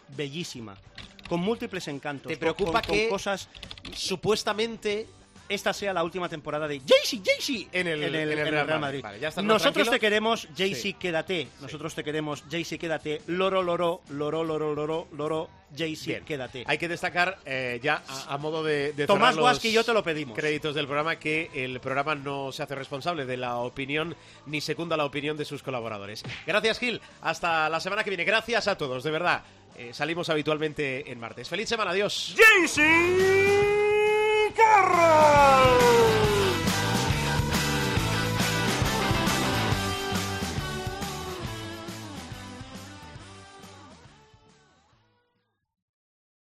bellísima, con múltiples encantos. ¿Te con- preocupa con- con que cosas supuestamente esta sea la última temporada de Jaycee, Jaycee En el- en el en Real Madrid. Madrid. Vale, ya Nosotros tranquilo. te queremos, Jaycee, Sí. quédate. Nosotros te queremos, Jaycee, quédate. Loro, loro, loro, loro, loro, loro, Bien. quédate. Hay que destacar eh, ya a, a modo de, de Tomás Guasqui y yo te lo pedimos. créditos del programa que el programa no se hace responsable de la opinión ni secunda la opinión de sus colaboradores. Gracias Gil, hasta la semana que viene. Gracias a todos, de verdad. Eh, salimos habitualmente en martes. Feliz semana, adiós. Jaycee Carroll.